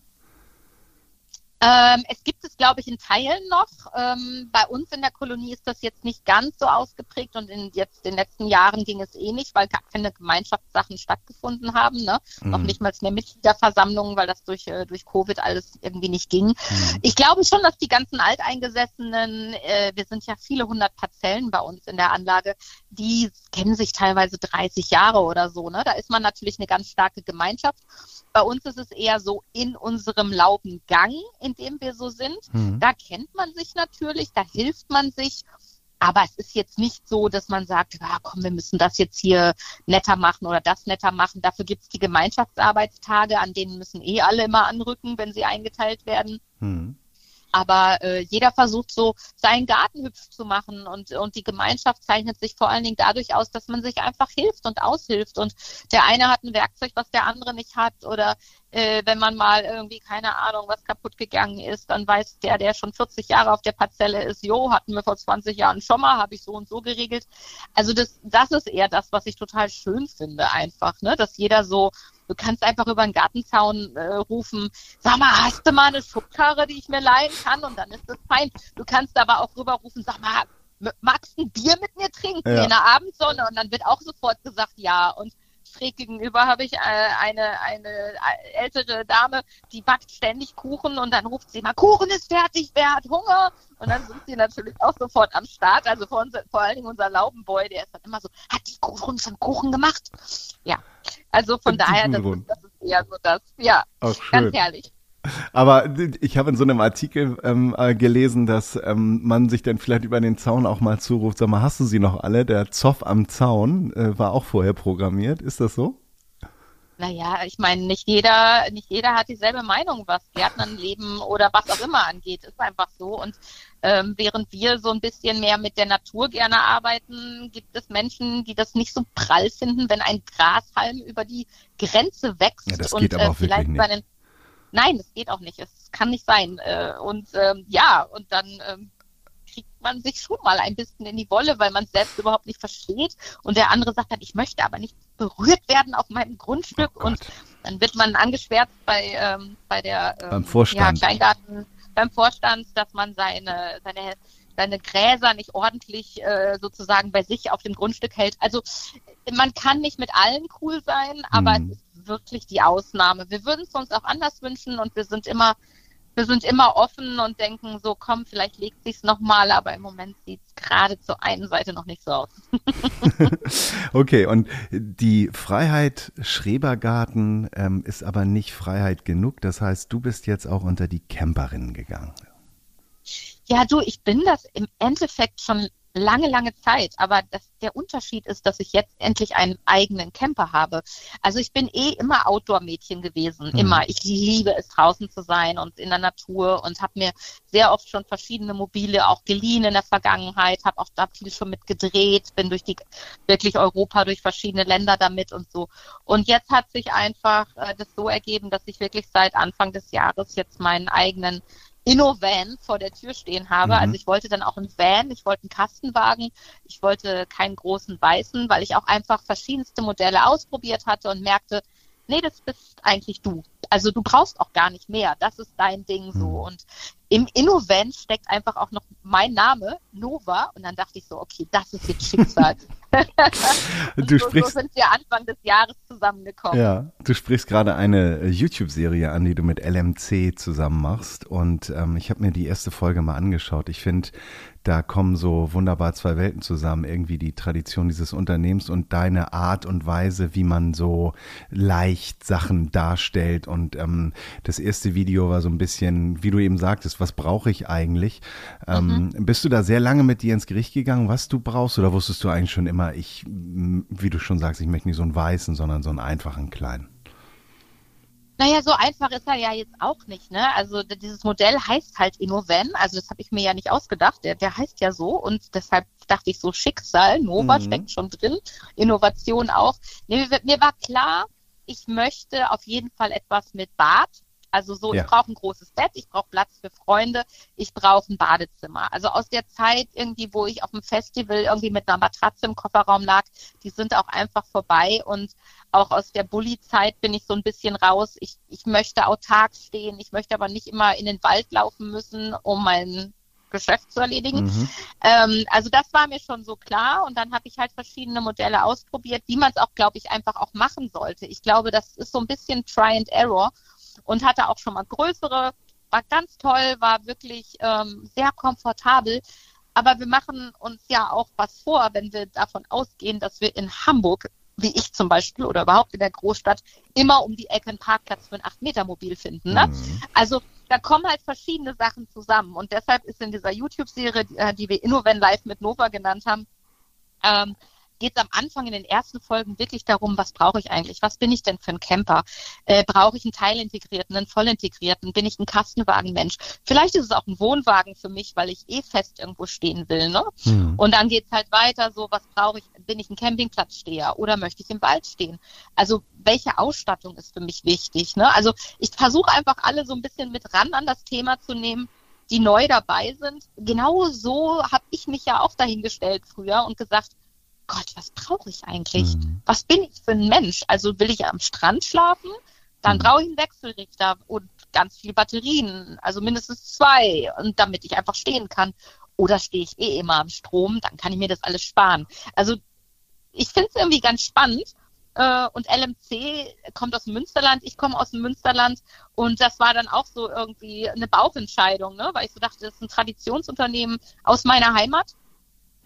Ähm, es gibt es, glaube ich, in Teilen noch. Ähm, bei uns in der Kolonie ist das jetzt nicht ganz so ausgeprägt und in jetzt den letzten Jahren ging es eh nicht, weil gar keine Gemeinschaftssachen stattgefunden haben. Ne? Mhm. Noch nicht mal mehr Mitgliederversammlungen, weil das durch, äh, durch Covid alles irgendwie nicht ging. Mhm. Ich glaube schon, dass die ganzen Alteingesessenen, äh, wir sind ja viele hundert Parzellen bei uns in der Anlage, die kennen sich teilweise 30 Jahre oder so. Ne? Da ist man natürlich eine ganz starke Gemeinschaft. Bei uns ist es eher so in unserem Laubengang, in dem wir so sind. Mhm. Da kennt man sich natürlich, da hilft man sich. Aber es ist jetzt nicht so, dass man sagt, ja, komm, wir müssen das jetzt hier netter machen oder das netter machen. Dafür gibt es die Gemeinschaftsarbeitstage, an denen müssen eh alle immer anrücken, wenn sie eingeteilt werden. Mhm. Aber äh, jeder versucht so seinen Garten hübsch zu machen und, und die Gemeinschaft zeichnet sich vor allen Dingen dadurch aus, dass man sich einfach hilft und aushilft. Und der eine hat ein Werkzeug, was der andere nicht hat oder äh, wenn man mal irgendwie, keine Ahnung, was kaputt gegangen ist, dann weiß der, der schon 40 Jahre auf der Parzelle ist, jo, hatten wir vor 20 Jahren schon mal, habe ich so und so geregelt. Also das, das ist eher das, was ich total schön finde einfach, ne, dass jeder so Du kannst einfach über den Gartenzaun äh, rufen, sag mal, hast du mal eine Schubkarre, die ich mir leihen kann? Und dann ist das fein. Du kannst aber auch rüberrufen, sag mal, magst du ein Bier mit mir trinken ja. in der Abendsonne? Und dann wird auch sofort gesagt, ja. Und schräg gegenüber habe ich äh, eine, eine äh, ältere Dame, die backt ständig Kuchen und dann ruft sie mal, Kuchen ist fertig, wer hat Hunger? Und dann sind sie natürlich auch sofort am Start. Also vor, uns, vor allen Dingen unser Laubenboy, der ist dann immer so, hat die Kuchen schon Kuchen gemacht? Ja, also von daher, das ist, das ist, eher so das. Ja, ganz herrlich. Aber ich habe in so einem Artikel ähm, äh, gelesen, dass ähm, man sich dann vielleicht über den Zaun auch mal zuruft, sag mal, hast du sie noch alle? Der Zoff am Zaun äh, war auch vorher programmiert. Ist das so? Naja, ich meine, nicht jeder, nicht jeder hat dieselbe Meinung, was Gärtnernleben oder was auch immer angeht. Ist einfach so. Und ähm, während wir so ein bisschen mehr mit der Natur gerne arbeiten, gibt es Menschen, die das nicht so prall finden, wenn ein Grashalm über die Grenze wächst ja, das geht und aber äh, vielleicht seinen Nein, das geht auch nicht. Es kann nicht sein. Äh, und ähm, ja, und dann ähm, kriegt man sich schon mal ein bisschen in die Wolle, weil man es selbst überhaupt nicht versteht. Und der andere sagt dann, ich möchte aber nicht berührt werden auf meinem Grundstück. Oh und dann wird man angeschwärzt bei, ähm, bei der ähm, beim Vorstand. Ja, Kleingarten, beim Vorstand, dass man seine, seine seine Gräser nicht ordentlich äh, sozusagen bei sich auf dem Grundstück hält. Also man kann nicht mit allen cool sein, aber hm. es ist wirklich die Ausnahme. Wir würden es uns auch anders wünschen und wir sind immer, wir sind immer offen und denken so, komm, vielleicht legt sich's nochmal, aber im Moment sieht es gerade zur einen Seite noch nicht so aus. okay, und die Freiheit Schrebergarten ähm, ist aber nicht Freiheit genug. Das heißt, du bist jetzt auch unter die Camperinnen gegangen. Ja, du, ich bin das im Endeffekt schon lange, lange Zeit. Aber das, der Unterschied ist, dass ich jetzt endlich einen eigenen Camper habe. Also ich bin eh immer Outdoor-Mädchen gewesen. Mhm. Immer. Ich liebe es, draußen zu sein und in der Natur und habe mir sehr oft schon verschiedene Mobile auch geliehen in der Vergangenheit, habe auch da viel schon mit gedreht, bin durch die wirklich Europa, durch verschiedene Länder damit und so. Und jetzt hat sich einfach äh, das so ergeben, dass ich wirklich seit Anfang des Jahres jetzt meinen eigenen Inno-Van vor der Tür stehen habe. Mhm. Also ich wollte dann auch einen Van, ich wollte einen Kastenwagen, ich wollte keinen großen weißen, weil ich auch einfach verschiedenste Modelle ausprobiert hatte und merkte, nee, das bist eigentlich du. Also du brauchst auch gar nicht mehr. Das ist dein Ding so. Mhm. Und im Innovent steckt einfach auch noch mein Name, Nova. Und dann dachte ich so, okay, das ist jetzt Schicksal. du so, sprichst, so sind wir Anfang des Jahres zusammengekommen. Ja, du sprichst gerade eine äh, YouTube-Serie an, die du mit LMC zusammen machst. Und ähm, ich habe mir die erste Folge mal angeschaut. Ich finde, da kommen so wunderbar zwei Welten zusammen. Irgendwie die Tradition dieses Unternehmens und deine Art und Weise, wie man so leicht Sachen darstellt. Und ähm, das erste Video war so ein bisschen, wie du eben sagtest, was brauche ich eigentlich? Ähm, mhm. Bist du da sehr lange mit dir ins Gericht gegangen, was du brauchst? Oder wusstest du eigentlich schon immer, ich, wie du schon sagst, ich möchte nicht so einen weißen, sondern so einen einfachen kleinen? Naja, so einfach ist er ja jetzt auch nicht. Ne? Also dieses Modell heißt halt Innoven. Also das habe ich mir ja nicht ausgedacht. Der, der heißt ja so. Und deshalb dachte ich so, Schicksal, Nova mhm. steckt schon drin. Innovation auch. Nee, mir war klar, ich möchte auf jeden Fall etwas mit Bad. Also so, ja. ich brauche ein großes Bett, ich brauche Platz für Freunde, ich brauche ein Badezimmer. Also aus der Zeit irgendwie, wo ich auf dem Festival irgendwie mit einer Matratze im Kofferraum lag, die sind auch einfach vorbei und auch aus der Bulli-Zeit bin ich so ein bisschen raus. Ich, ich möchte autark stehen, ich möchte aber nicht immer in den Wald laufen müssen, um mein Geschäft zu erledigen. Mhm. Ähm, also das war mir schon so klar und dann habe ich halt verschiedene Modelle ausprobiert, wie man es auch, glaube ich, einfach auch machen sollte. Ich glaube, das ist so ein bisschen Try and Error und hatte auch schon mal größere, war ganz toll, war wirklich ähm, sehr komfortabel. Aber wir machen uns ja auch was vor, wenn wir davon ausgehen, dass wir in Hamburg, wie ich zum Beispiel oder überhaupt in der Großstadt, immer um die Ecke einen Parkplatz für ein 8-Meter-Mobil finden. Ne? Mhm. Also da kommen halt verschiedene Sachen zusammen. Und deshalb ist in dieser YouTube-Serie, die, äh, wir Innoven Live mit Nova genannt haben, ähm, geht es am Anfang in den ersten Folgen wirklich darum, was brauche ich eigentlich? Was bin ich denn für ein Camper? Äh, brauche ich einen teilintegrierten, einen vollintegrierten? Bin ich ein Kastenwagenmensch? Vielleicht ist es auch ein Wohnwagen für mich, weil ich eh fest irgendwo stehen will. Ne? Mhm. Und dann geht es halt weiter so, was brauche ich? Bin ich ein Campingplatzsteher oder möchte ich im Wald stehen? Also welche Ausstattung ist für mich wichtig? Ne? Also ich versuche einfach alle so ein bisschen mit ran an das Thema zu nehmen, die neu dabei sind. Genau so habe ich mich ja auch dahingestellt früher und gesagt, Gott, was brauche ich eigentlich? Mhm. Was bin ich für ein Mensch? Also will ich am Strand schlafen? Dann mhm. brauche ich einen Wechselrichter und ganz viele Batterien, also mindestens zwei, und damit ich einfach stehen kann. Oder stehe ich eh immer am Strom, dann kann ich mir das alles sparen. Also ich finde es irgendwie ganz spannend. Äh, und LMC kommt aus dem Münsterland, ich komme aus dem Münsterland und das war dann auch so irgendwie eine Bauchentscheidung, ne? weil ich so dachte, das ist ein Traditionsunternehmen aus meiner Heimat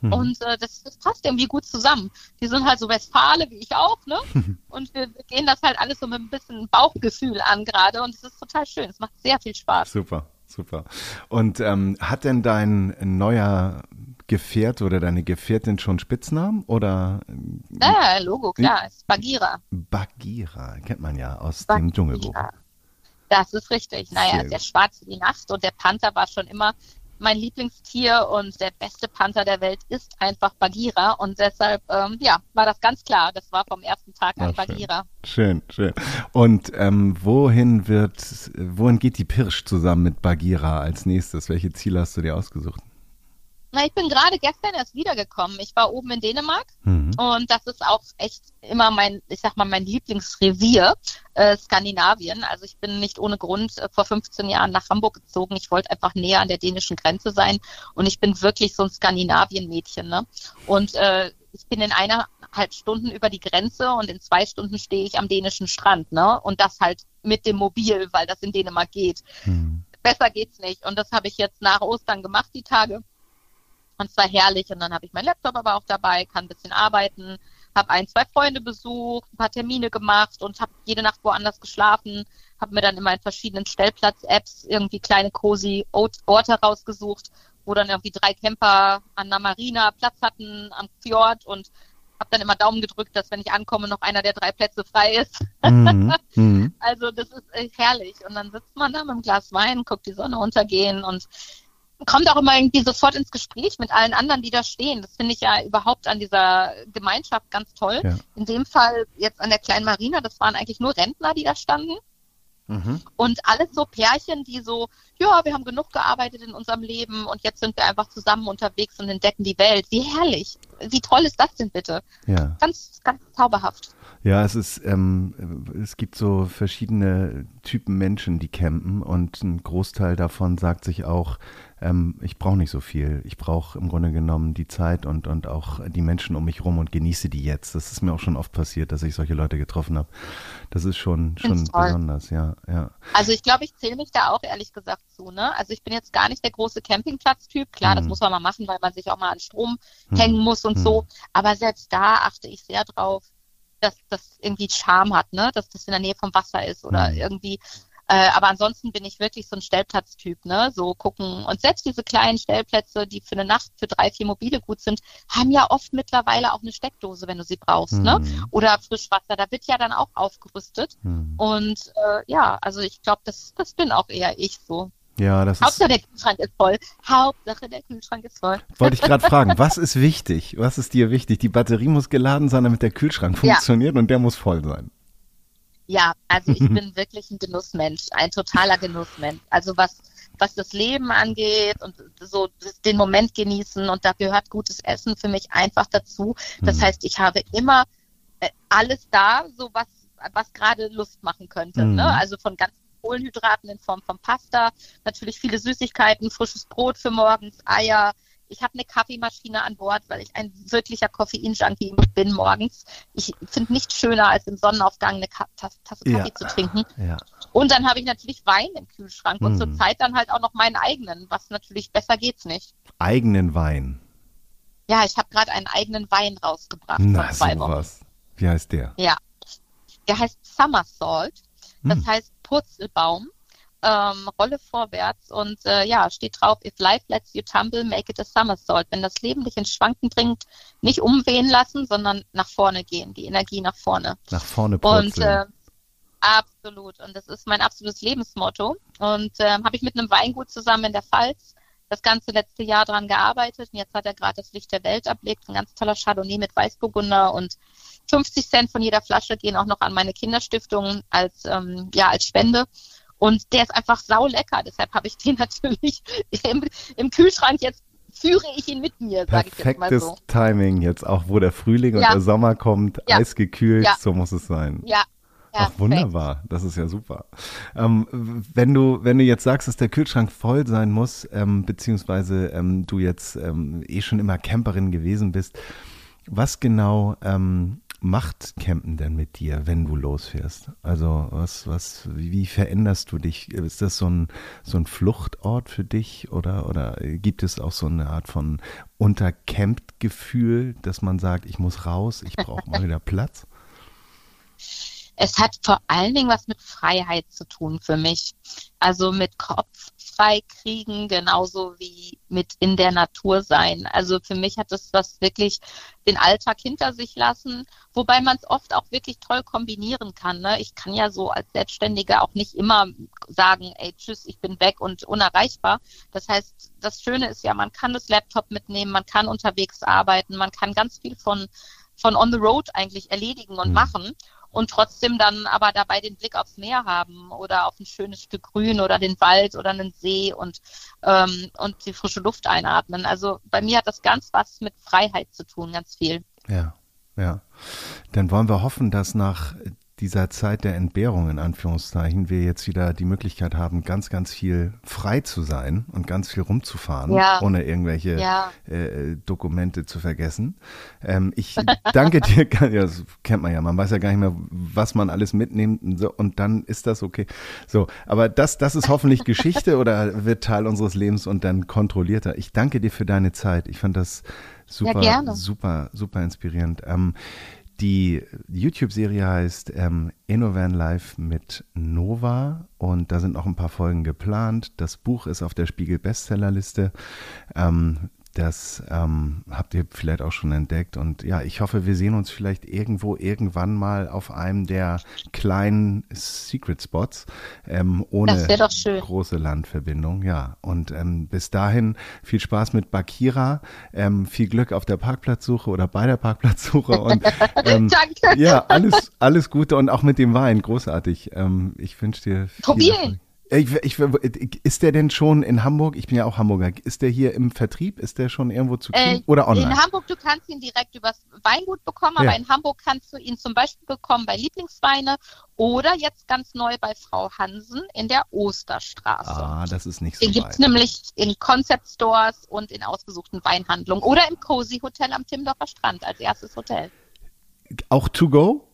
hm. Und äh, das, das passt irgendwie gut zusammen. Die sind halt so Westfale wie ich auch, ne? Und wir, gehen das halt alles so mit ein bisschen Bauchgefühl an gerade und es ist total schön. Es macht sehr viel Spaß. Super, super. Und ähm, hat denn dein neuer Gefährt oder deine Gefährtin schon Spitznamen oder? Ja, Logo, klar, ist Bagira. Bagira, kennt man ja aus Bagira. dem Dschungelbuch. Das ist richtig. Naja, der Schwarze die Nacht und der Panther war schon immer mein Lieblingstier und der beste Panther der Welt ist einfach Bagheera und deshalb, ähm, ja, war das ganz klar. Das war vom ersten Tag an Ach, Bagheera. Schön, schön. Und ähm, wohin wird, wohin geht die Pirsch zusammen mit Bagheera als nächstes? Welche Ziele hast du dir ausgesucht? Na, ich bin gerade gestern erst wiedergekommen. Ich war oben in Dänemark mhm. und das ist auch echt immer mein, ich sag mal, mein Lieblingsrevier, äh, Skandinavien. Also ich bin nicht ohne Grund äh, vor 15 Jahren nach Hamburg gezogen. Ich wollte einfach näher an der dänischen Grenze sein und ich bin wirklich so ein Skandinavien-Mädchen. Ne? Und äh, ich bin in eineinhalb Stunden über die Grenze und in zwei Stunden stehe ich am dänischen Strand. Ne? Und das halt mit dem Mobil, weil das in Dänemark geht. Mhm. Besser geht's nicht. Und das habe ich jetzt nach Ostern gemacht, die Tage und es war herrlich. Und dann habe ich meinen Laptop aber auch dabei, kann ein bisschen arbeiten, habe ein, zwei Freunde besucht, ein paar Termine gemacht und habe jede Nacht woanders geschlafen, habe mir dann immer in verschiedenen Stellplatz-Apps irgendwie kleine cozy Orte rausgesucht wo dann irgendwie drei Camper an der Marina Platz hatten am Fjord und habe dann immer Daumen gedrückt, dass wenn ich ankomme, noch einer der drei Plätze frei ist. Mhm. Mhm. Also das ist echt herrlich. Und dann sitzt man da mit einem Glas Wein, guckt die Sonne untergehen und kommt auch immer irgendwie sofort ins Gespräch mit allen anderen, die da stehen. Das finde ich ja überhaupt an dieser Gemeinschaft ganz toll. Ja. In dem Fall jetzt an der kleinen Marina, das waren eigentlich nur Rentner, die da standen. Mhm. Und alles so Pärchen, die so, ja, wir haben genug gearbeitet in unserem Leben und jetzt sind wir einfach zusammen unterwegs und entdecken die Welt. Wie herrlich. Wie toll ist das denn bitte? Ja. Ganz, ganz zauberhaft. Ja, es ist, ähm, es gibt so verschiedene Typen Menschen, die campen und ein Großteil davon sagt sich auch, ähm, ich brauche nicht so viel. Ich brauche im Grunde genommen die Zeit und, und auch die Menschen um mich rum und genieße die jetzt. Das ist mir auch schon oft passiert, dass ich solche Leute getroffen habe. Das ist schon, schon besonders, ja, ja. Also ich glaube, ich zähle mich da auch ehrlich gesagt zu. Ne? Also ich bin jetzt gar nicht der große Campingplatz-Typ. Klar, das Mhm. muss man mal machen, weil man sich auch mal an Strom Hm. hängen muss und Hm. so. Aber selbst da achte ich sehr drauf, dass das irgendwie Charme hat, ne? dass das in der Nähe vom Wasser ist oder Hm. irgendwie. Äh, aber ansonsten bin ich wirklich so ein Stellplatztyp, ne? So gucken. Und selbst diese kleinen Stellplätze, die für eine Nacht für drei, vier Mobile gut sind, haben ja oft mittlerweile auch eine Steckdose, wenn du sie brauchst, ne? Hm. Oder Frischwasser. Da wird ja dann auch aufgerüstet. Hm. Und äh, ja, also ich glaube, das, das bin auch eher ich so. Ja, das ist, Hauptsache der Kühlschrank ist voll. Hauptsache der Kühlschrank ist voll. wollte ich gerade fragen, was ist wichtig? Was ist dir wichtig? Die Batterie muss geladen sein, damit der Kühlschrank Ja. funktioniert und der muss voll sein. Ja, also ich bin wirklich ein Genussmensch, ein totaler Genussmensch. Also was, was das Leben angeht und so den Moment genießen und da gehört gutes Essen für mich einfach dazu. Das Mhm. heißt, ich habe immer äh, alles da, so was, was gerade Lust machen könnte. Mhm. Ne? Also von ganz Kohlenhydraten in Form von Pasta, natürlich viele Süßigkeiten, frisches Brot für morgens, Eier. Ich habe eine Kaffeemaschine an Bord, weil ich ein wirklicher Koffein-Junkie bin morgens. Ich finde nichts schöner, als im Sonnenaufgang eine Ka Tasse, Tasse Ja. Kaffee zu trinken. Ja. Und dann habe ich natürlich Wein im Kühlschrank und Mm. zur Zeit dann halt auch noch meinen eigenen, was natürlich besser geht's nicht. Eigenen Wein. Ja, ich habe gerade einen eigenen Wein rausgebracht Na, sowas. Wie heißt der? Ja. Der heißt Summer Salt. Das Hm. heißt Purzelbaum. Ähm, Rolle vorwärts und äh, ja, steht drauf, if life lets you tumble, make it a somersault. Wenn das Leben dich ins Schwanken bringt, nicht umwehen lassen, sondern nach vorne gehen, die Energie nach vorne. Nach vorne Und purzeln. äh, absolut. Und das ist mein absolutes Lebensmotto. Und ähm, habe ich mit einem Weingut zusammen in der Pfalz das ganze letzte Jahr dran gearbeitet. Und jetzt hat er gerade das Licht der Welt erblickt. Ein ganz toller Chardonnay mit Weißburgunder und 50 Cent von jeder Flasche gehen auch noch an meine Kinderstiftung als, ähm, ja, als Spende. Und der ist einfach saulecker. Deshalb habe ich den natürlich im, im Kühlschrank jetzt führe ich ihn mit mir, sage ich jetzt mal Perfektes so. Timing jetzt, auch wo der Frühling und Ja. der Sommer kommt, Ja. eisgekühlt, Ja. so muss es sein. Ja. Ach, wunderbar. Das ist ja super. Ähm, wenn du, wenn du jetzt sagst, dass der Kühlschrank voll sein muss, ähm, beziehungsweise ähm, du jetzt ähm, eh schon immer Camperin gewesen bist, was genau ähm, macht Campen denn mit dir, wenn du losfährst? Also was, was, wie, veränderst du dich? Ist das so ein, so ein Fluchtort für dich oder, oder gibt es auch so eine Art von Untercampt-Gefühl, dass man sagt, ich muss raus, ich brauche mal wieder Platz? Es hat vor allen Dingen was mit Freiheit zu tun für mich. Also mit Kopf frei kriegen, genauso wie mit in der Natur sein. Also für mich hat es was wirklich den Alltag hinter sich lassen, wobei man es oft auch wirklich toll kombinieren kann. Ne? Ich kann ja so als Selbstständige auch nicht immer sagen, ey, tschüss, ich bin weg und unerreichbar. Das heißt, das Schöne ist ja, man kann das Laptop mitnehmen, man kann unterwegs arbeiten, man kann ganz viel von, von on the road eigentlich erledigen und Mhm. machen und trotzdem dann aber dabei den Blick aufs Meer haben oder auf ein schönes Stück Grün oder den Wald oder einen See und, ähm, und die frische Luft einatmen. Also bei mir hat das ganz was mit Freiheit zu tun, ganz viel. Ja, ja. Dann wollen wir hoffen, dass nach dieser Zeit der Entbehrung in Anführungszeichen wir jetzt wieder die Möglichkeit haben, ganz, ganz viel frei zu sein und ganz viel rumzufahren, Ja. ohne irgendwelche Ja. äh, Dokumente zu vergessen. Ähm, ich danke dir, ja, das kennt man ja, man weiß ja gar nicht mehr, was man alles mitnimmt und, so, und dann ist das okay. So, aber das, das ist hoffentlich Geschichte oder wird Teil unseres Lebens und dann kontrollierter. Ich danke dir für deine Zeit. Ich fand das super, gerne. super, super inspirierend. Ähm, Die YouTube-Serie heißt ähm, Innovan Live mit Nova und da sind noch ein paar Folgen geplant. Das Buch ist auf der Spiegel Bestsellerliste. Ähm, das ähm, habt ihr vielleicht auch schon entdeckt. Und ja, ich hoffe, wir sehen uns vielleicht irgendwo irgendwann mal auf einem der kleinen Secret Spots ähm, ohne große Landverbindung. Ja, und ähm, bis dahin viel Spaß mit Bakira, ähm, viel Glück auf der Parkplatzsuche oder bei der Parkplatzsuche. Und ähm, Danke. ja, alles, alles Gute und auch mit dem Wein, großartig. Ähm, ich wünsche dir. Probieren. Ich, ich, ist der denn schon in Hamburg? Ich bin ja auch Hamburger. Ist der hier im Vertrieb? Ist der schon irgendwo zu kriegen äh, oder online? In Hamburg, du kannst ihn direkt übers Weingut bekommen, aber ja. in Hamburg kannst du ihn zum Beispiel bekommen bei Lieblingsweine oder jetzt ganz neu bei Frau Hansen in der Osterstraße. Ah, das ist nicht so Den gibt es nämlich in Concept Stores und in ausgesuchten Weinhandlungen oder im Cozy Hotel am Timmendorfer Strand als erstes Hotel. Auch to go?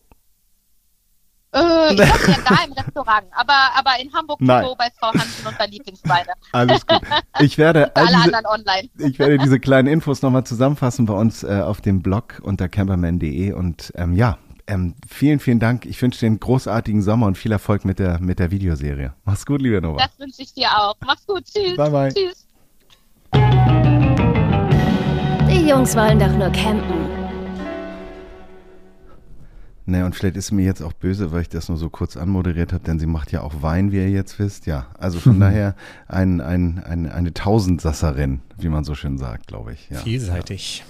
Äh, ich hab ja da im Restaurant, aber, aber in Hamburg Nein. so bei Frau Hansen und bei Lieblingsweine. Alles gut. Ich werde, all alle diese, anderen online. ich werde diese kleinen Infos nochmal zusammenfassen bei uns äh, auf dem Blog unter camperman.de und ähm, ja, ähm, vielen, vielen Dank. Ich wünsche dir einen großartigen Sommer und viel Erfolg mit der, mit der Videoserie. Mach's gut, liebe Nova. Das wünsche ich dir auch. Mach's gut. Tschüss. Bye, bye. Tschüss. Die Jungs wollen doch nur campen. Naja, und vielleicht ist sie mir jetzt auch böse, weil ich das nur so kurz anmoderiert habe, denn sie macht ja auch Wein, wie ihr jetzt wisst. Ja, also von daher ein, ein, ein, eine Tausendsasserin, wie man so schön sagt, glaube ich. Ja. Vielseitig. Ja,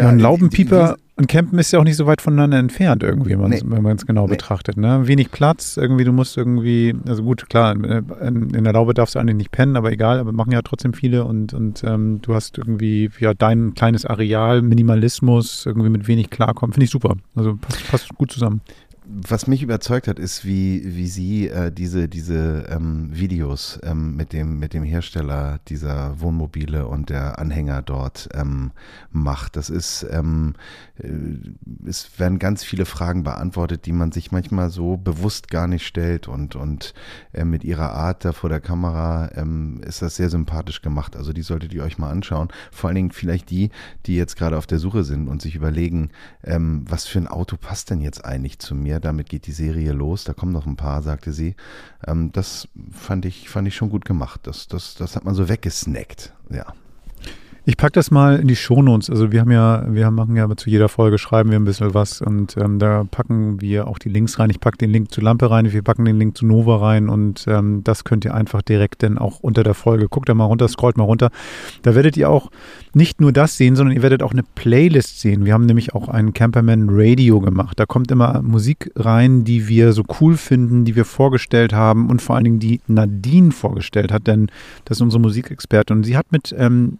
ein Laubenpieper und Campen ist ja auch nicht so weit voneinander entfernt irgendwie, nee. wenn man es genau nee. betrachtet. Ne? Wenig Platz, irgendwie, du musst irgendwie, also gut, klar, in der Laube darfst du eigentlich nicht pennen, aber egal, aber machen ja trotzdem viele und, und ähm, du hast irgendwie ja dein kleines Areal, Minimalismus, irgendwie mit wenig klarkommen. Finde ich super. Also passt, passt gut zusammen was mich überzeugt hat, ist, wie, wie sie äh, diese, diese ähm, Videos ähm, mit, dem, mit dem Hersteller dieser Wohnmobile und der Anhänger dort ähm, macht. Das ist, ähm, äh, es werden ganz viele Fragen beantwortet, die man sich manchmal so bewusst gar nicht stellt und, und äh, mit ihrer Art da vor der Kamera ähm, ist das sehr sympathisch gemacht. Also die solltet ihr euch mal anschauen. Vor allen Dingen vielleicht die, die jetzt gerade auf der Suche sind und sich überlegen, ähm, was für ein Auto passt denn jetzt eigentlich zu mir? Damit geht die Serie los. Da kommen noch ein paar, sagte sie. Ähm, das fand ich, fand ich schon gut gemacht. Das, das, das hat man so weggesnackt. Ja. Ich packe das mal in die Shownotes. Also wir haben ja, wir machen ja zu jeder Folge schreiben wir ein bisschen was und ähm, da packen wir auch die Links rein. Ich packe den Link zu Lampe rein, wir packen den Link zu Nova rein und ähm, das könnt ihr einfach direkt dann auch unter der Folge. Guckt da mal runter, scrollt mal runter. Da werdet ihr auch nicht nur das sehen, sondern ihr werdet auch eine Playlist sehen. Wir haben nämlich auch ein Camperman Radio gemacht. Da kommt immer Musik rein, die wir so cool finden, die wir vorgestellt haben und vor allen Dingen die Nadine vorgestellt hat, denn das ist unsere Musikexpertin und sie hat mit ähm,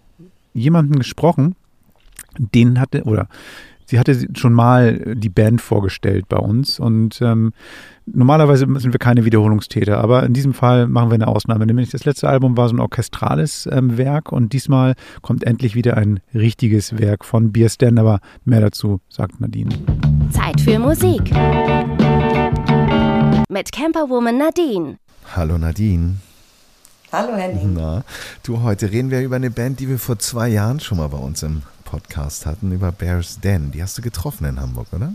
jemanden gesprochen, den hatte, oder sie hatte schon mal die Band vorgestellt bei uns und ähm, normalerweise sind wir keine Wiederholungstäter, aber in diesem Fall machen wir eine Ausnahme. Nämlich das letzte Album war so ein orchestrales ähm, Werk und diesmal kommt endlich wieder ein richtiges Werk von Beer Stan, aber mehr dazu sagt Nadine. Zeit für Musik. Mit Camperwoman Nadine. Hallo Nadine. Hallo Henning. Na, du, heute reden wir über eine Band, die wir vor zwei Jahren schon mal bei uns im Podcast hatten, über Bears Den. Die hast du getroffen in Hamburg, oder?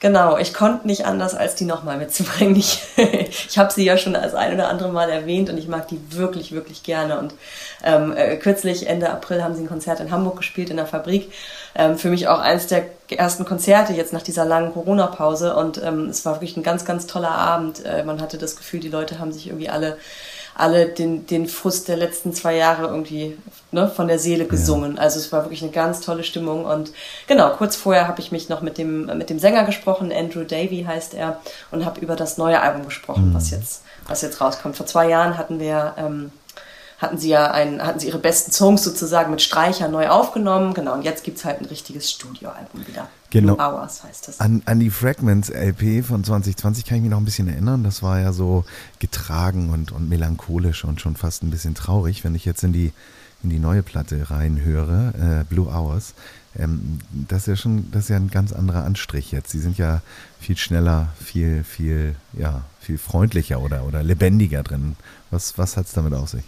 Genau, ich konnte nicht anders, als die nochmal mitzubringen. Ich, ich habe sie ja schon als ein oder andere Mal erwähnt und ich mag die wirklich, wirklich gerne. Und ähm, äh, kürzlich, Ende April, haben sie ein Konzert in Hamburg gespielt, in der Fabrik. Ähm, für mich auch eines der ersten Konzerte jetzt nach dieser langen Corona-Pause. Und ähm, es war wirklich ein ganz, ganz toller Abend. Äh, man hatte das Gefühl, die Leute haben sich irgendwie alle alle den, den Frust der letzten zwei Jahre irgendwie ne, von der Seele gesungen. Ja. Also es war wirklich eine ganz tolle Stimmung. Und genau, kurz vorher habe ich mich noch mit dem, mit dem Sänger gesprochen, Andrew Davy heißt er, und habe über das neue Album gesprochen, mhm. was, jetzt, was jetzt rauskommt. Vor zwei Jahren hatten wir... Ähm, hatten sie ja ein, hatten sie ihre besten Songs sozusagen mit Streicher neu aufgenommen. Genau, und jetzt gibt es halt ein richtiges Studioalbum wieder. Genau. Blue Hours heißt das. An, an die Fragments LP von 2020 kann ich mich noch ein bisschen erinnern. Das war ja so getragen und, und melancholisch und schon fast ein bisschen traurig, wenn ich jetzt in die, in die neue Platte reinhöre, äh, Blue Hours. Ähm, das ist ja schon, das ist ja ein ganz anderer Anstrich jetzt. Sie sind ja viel schneller, viel, viel, ja, viel freundlicher oder, oder lebendiger drin. Was, was hat es damit auf sich?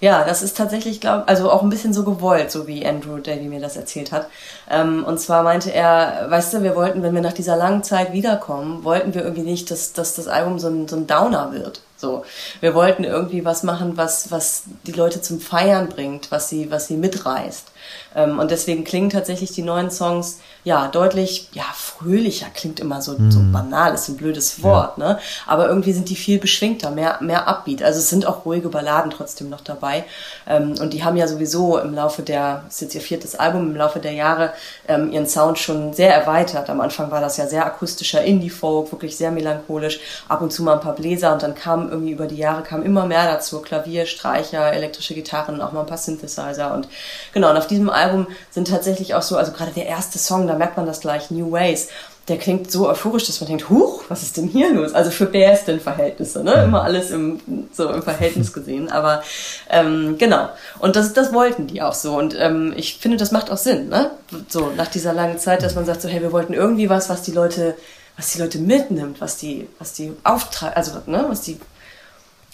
Ja, das ist tatsächlich, glaube also auch ein bisschen so gewollt, so wie Andrew Davy mir das erzählt hat. Ähm, und zwar meinte er, weißt du, wir wollten, wenn wir nach dieser langen Zeit wiederkommen, wollten wir irgendwie nicht, dass, dass das Album so ein, so ein Downer wird. So, wir wollten irgendwie was machen, was, was die Leute zum Feiern bringt, was sie, was sie mitreißt. Ähm, und deswegen klingen tatsächlich die neuen Songs ja deutlich, ja, fröhlicher, klingt immer so, so banal, ist ein blödes Wort, ne? Aber irgendwie sind die viel beschwingter, mehr, mehr Upbeat. Also es sind auch ruhige Balladen trotzdem noch dabei. Ähm, und die haben ja sowieso im Laufe der, das ist jetzt ihr viertes Album, im Laufe der Jahre ähm, ihren Sound schon sehr erweitert. Am Anfang war das ja sehr akustischer Indie-Folk, wirklich sehr melancholisch, ab und zu mal ein paar Bläser und dann kam irgendwie über die Jahre kam immer mehr dazu, Klavier, Streicher, elektrische Gitarren, auch mal ein paar Synthesizer und genau, und auf diesem Album sind tatsächlich auch so, also gerade der erste Song, da merkt man das gleich, New Ways, der klingt so euphorisch, dass man denkt, huch, was ist denn hier los? Also für Bärsten-Verhältnisse, ne? Immer alles im, so im Verhältnis gesehen. Aber ähm, genau. Und das, das wollten die auch so. Und ähm, ich finde, das macht auch Sinn, ne? So nach dieser langen Zeit, dass man sagt, so, hey, wir wollten irgendwie was, was die Leute, was die Leute mitnimmt, was die, was die auftreibt, also ne, was die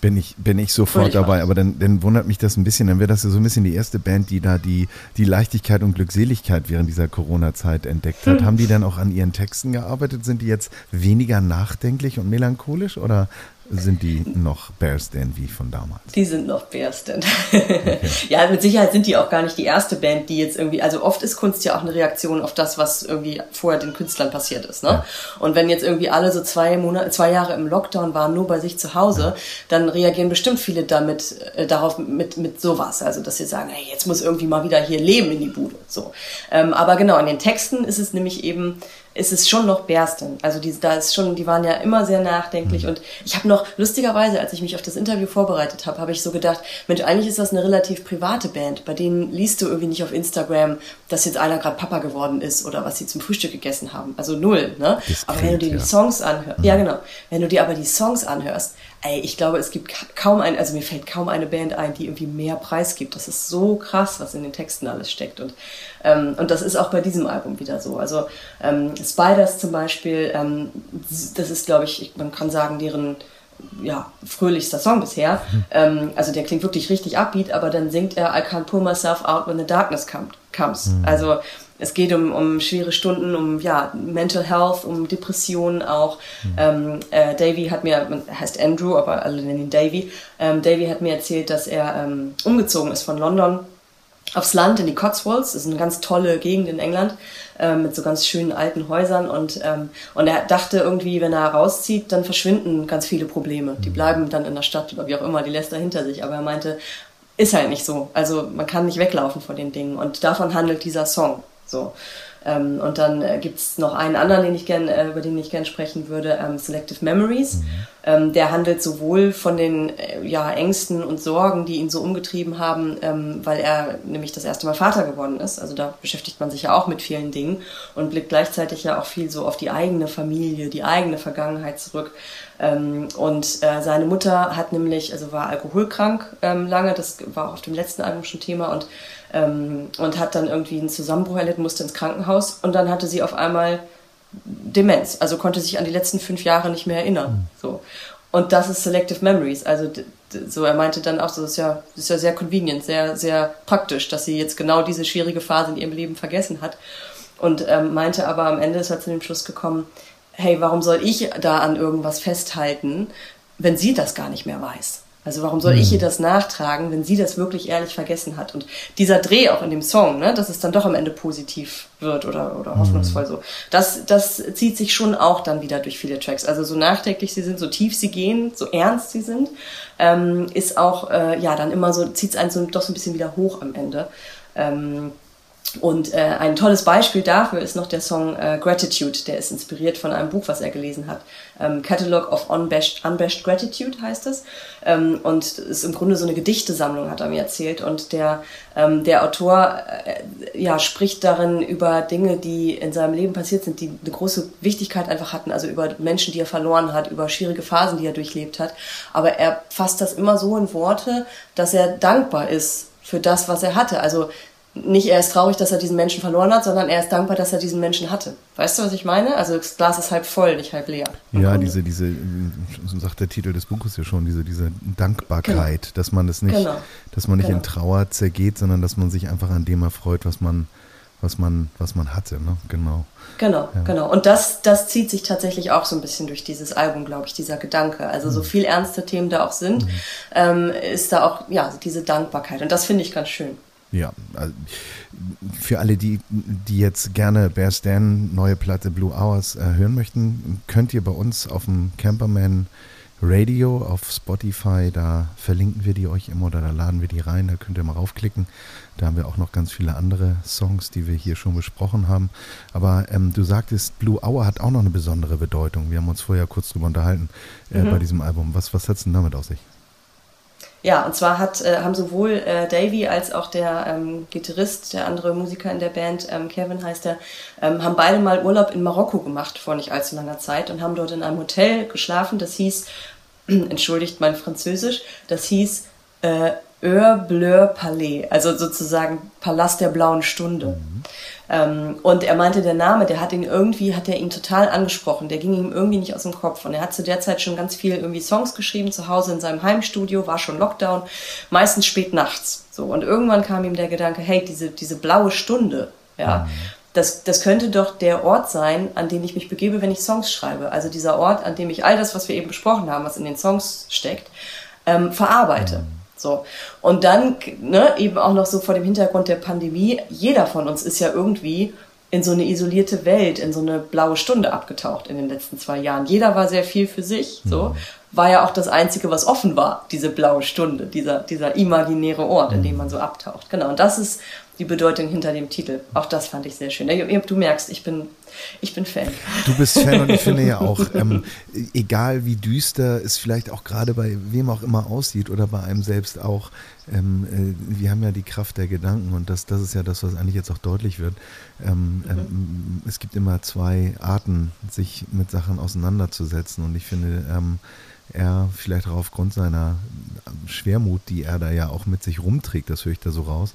Bin ich, bin ich sofort dabei, aber dann, dann wundert mich das ein bisschen. Dann wäre das ja so ein bisschen die erste Band, die da die, die Leichtigkeit und Glückseligkeit während dieser Corona-Zeit entdeckt hat. Haben die dann auch an ihren Texten gearbeitet? Sind die jetzt weniger nachdenklich und melancholisch oder sind die noch Bears Dan wie von damals? Die sind noch Bärsten. ja, mit Sicherheit sind die auch gar nicht die erste Band, die jetzt irgendwie, also oft ist Kunst ja auch eine Reaktion auf das, was irgendwie vorher den Künstlern passiert ist. Ne? Und wenn jetzt irgendwie alle so zwei Monate, zwei Jahre im Lockdown waren, nur bei sich zu Hause, dann reagieren bestimmt viele damit, äh, darauf mit, mit sowas. Also, dass sie sagen, hey, jetzt muss irgendwie mal wieder hier Leben in die Bude. So. Ähm, aber genau, in den Texten ist es nämlich eben, ist es schon noch Bersten. Also die, da ist schon, die waren ja immer sehr nachdenklich und ich habe noch lustigerweise, als ich mich auf das Interview vorbereitet habe, habe ich so gedacht, Mensch, eigentlich ist das eine relativ private Band. Bei denen liest du irgendwie nicht auf Instagram, dass jetzt einer gerade Papa geworden ist oder was sie zum Frühstück gegessen haben. Also null, ne? Diskret, aber wenn du dir ja. die Songs anhörst, ja genau, wenn du dir aber die Songs anhörst, ey, ich glaube, es gibt ka- kaum ein, also mir fällt kaum eine Band ein, die irgendwie mehr Preis gibt. Das ist so krass, was in den Texten alles steckt und ähm, und das ist auch bei diesem Album wieder so. Also ähm, Spiders zum Beispiel, ähm, das ist, glaube ich, man kann sagen, deren ja, fröhlichster Song bisher. Ähm, also der klingt wirklich richtig upbeat, aber dann singt er I can't pull myself out when the darkness come, comes. Also es geht um, um schwere Stunden, um ja, Mental Health, um Depressionen auch. Ähm, äh, Davy hat mir, man heißt Andrew, aber alle nennen ihn Davy. Ähm, Davy hat mir erzählt, dass er ähm, umgezogen ist von London aufs Land in die Cotswolds. Das ist eine ganz tolle Gegend in England ähm, mit so ganz schönen alten Häusern und ähm, und er dachte irgendwie, wenn er rauszieht, dann verschwinden ganz viele Probleme. Die bleiben dann in der Stadt oder wie auch immer, die lässt er hinter sich. Aber er meinte, ist halt nicht so. Also man kann nicht weglaufen vor den Dingen und davon handelt dieser Song. So. Ähm, und dann äh, gibt's noch einen anderen, den ich gern, äh, über den ich gerne sprechen würde, ähm, Selective Memories. Ähm, der handelt sowohl von den äh, ja, Ängsten und Sorgen, die ihn so umgetrieben haben, ähm, weil er nämlich das erste Mal Vater geworden ist. Also da beschäftigt man sich ja auch mit vielen Dingen und blickt gleichzeitig ja auch viel so auf die eigene Familie, die eigene Vergangenheit zurück. Ähm, und äh, seine Mutter hat nämlich, also war alkoholkrank ähm, lange, das war auch auf dem letzten Album schon Thema und ähm, und hat dann irgendwie einen Zusammenbruch erlitten, musste ins Krankenhaus und dann hatte sie auf einmal Demenz, also konnte sich an die letzten fünf Jahre nicht mehr erinnern. So. Und das ist Selective Memories. Also so er meinte dann auch, so das ist ja, das ist ja sehr convenient, sehr, sehr praktisch, dass sie jetzt genau diese schwierige Phase in ihrem Leben vergessen hat. Und ähm, meinte aber am Ende ist er zu dem Schluss gekommen, hey, warum soll ich da an irgendwas festhalten, wenn sie das gar nicht mehr weiß? Also warum soll ich ihr das nachtragen, wenn sie das wirklich ehrlich vergessen hat? Und dieser Dreh auch in dem Song, ne, dass es dann doch am Ende positiv wird oder, oder hoffnungsvoll so, das, das zieht sich schon auch dann wieder durch viele Tracks. Also so nachdenklich sie sind, so tief sie gehen, so ernst sie sind, ähm, ist auch, äh, ja, dann immer so, zieht es einen so, doch so ein bisschen wieder hoch am Ende. Ähm, und äh, ein tolles Beispiel dafür ist noch der Song äh, Gratitude. Der ist inspiriert von einem Buch, was er gelesen hat. Ähm, Catalog of Unbashed, Unbashed Gratitude heißt es. Ähm, und ist im Grunde so eine Gedichtesammlung, hat er mir erzählt. Und der, ähm, der Autor äh, ja, spricht darin über Dinge, die in seinem Leben passiert sind, die eine große Wichtigkeit einfach hatten. Also über Menschen, die er verloren hat, über schwierige Phasen, die er durchlebt hat. Aber er fasst das immer so in Worte, dass er dankbar ist für das, was er hatte. Also nicht er ist traurig, dass er diesen Menschen verloren hat, sondern er ist dankbar, dass er diesen Menschen hatte. Weißt du, was ich meine? Also das Glas ist halb voll, nicht halb leer. Ja, diese, diese, so sagt der Titel des Buches ja schon, diese, diese Dankbarkeit, Genau. dass man das nicht, Genau. dass man nicht in Genau. Trauer zergeht, sondern dass man sich einfach an dem erfreut, was man, was man, was man hatte, ne? Genau. Genau, genau. Und das, das zieht sich tatsächlich auch so ein bisschen durch dieses Album, glaube ich, dieser Gedanke. Also Mhm. so viel ernste Themen da auch sind, ähm, ist da auch, ja, diese Dankbarkeit. Und das finde ich ganz schön. Ja, also für alle, die, die jetzt gerne Bear Stan neue Platte Blue Hours äh, hören möchten, könnt ihr bei uns auf dem Camperman Radio auf Spotify, da verlinken wir die euch immer oder da laden wir die rein, da könnt ihr mal raufklicken. Da haben wir auch noch ganz viele andere Songs, die wir hier schon besprochen haben. Aber ähm, du sagtest, Blue Hour hat auch noch eine besondere Bedeutung. Wir haben uns vorher kurz drüber unterhalten äh, bei diesem Album. Was, was hat es denn damit auf sich? Ja, und zwar hat, äh, haben sowohl äh, Davy als auch der ähm, Gitarrist, der andere Musiker in der Band, ähm, Kevin heißt er, ähm, haben beide mal Urlaub in Marokko gemacht vor nicht allzu langer Zeit und haben dort in einem Hotel geschlafen. Das hieß, entschuldigt mein Französisch, das hieß äh, Heure Bleu Palais, also sozusagen Palast der blauen Stunde. Ähm, und er meinte, der Name, der hat ihn irgendwie, hat er ihn total angesprochen. Der ging ihm irgendwie nicht aus dem Kopf. Und er hat zu der Zeit schon ganz viel irgendwie Songs geschrieben, zu Hause in seinem Heimstudio, war schon Lockdown, meistens spät nachts. So. Und irgendwann kam ihm der Gedanke, hey, diese, diese blaue Stunde, ja, das, das könnte doch der Ort sein, an den ich mich begebe, wenn ich Songs schreibe. Also dieser Ort, an dem ich all das, was wir eben besprochen haben, was in den Songs steckt, ähm, verarbeite. So. Und dann, ne, eben auch noch so vor dem Hintergrund der Pandemie, jeder von uns ist ja irgendwie in so eine isolierte Welt, in so eine blaue Stunde abgetaucht in den letzten zwei Jahren. Jeder war sehr viel für sich, so. War ja auch das Einzige, was offen war, diese blaue Stunde, dieser, dieser imaginäre Ort, in dem man so abtaucht. Genau. Und das ist die Bedeutung hinter dem Titel. Auch das fand ich sehr schön. Du merkst, ich bin, ich bin Fan. Du bist Fan und ich finde ja auch, ähm, egal wie düster es vielleicht auch gerade bei wem auch immer aussieht oder bei einem selbst auch, ähm, äh, wir haben ja die Kraft der Gedanken und das, das ist ja das, was eigentlich jetzt auch deutlich wird. Ähm, ähm, es gibt immer zwei Arten, sich mit Sachen auseinanderzusetzen und ich finde, ähm, er vielleicht auch aufgrund seiner Schwermut, die er da ja auch mit sich rumträgt, das höre ich da so raus,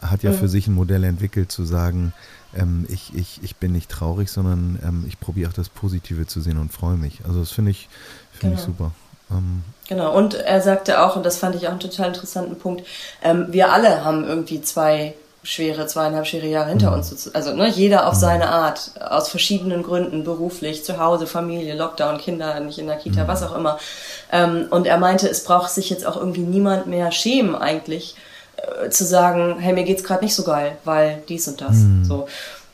hat ja für sich ein Modell entwickelt zu sagen, ähm, ich, ich, ich bin nicht traurig, sondern ähm, ich probiere auch das Positive zu sehen und freue mich. Also das finde ich, finde ich Genau. super. Ähm, Genau, und er sagte auch, und das fand ich auch einen total interessanten Punkt, ähm, wir alle haben irgendwie zwei schwere, zweieinhalb schwere Jahre hinter uns. sozu- Also ne, jeder auf seine Art, aus verschiedenen Gründen, beruflich, zu Hause, Familie, Lockdown, Kinder, nicht in der Kita, was auch immer. Ähm, und er meinte, es braucht sich jetzt auch irgendwie niemand mehr schämen eigentlich, äh, zu sagen, hey, mir geht's gerade nicht so geil, weil dies und das. So.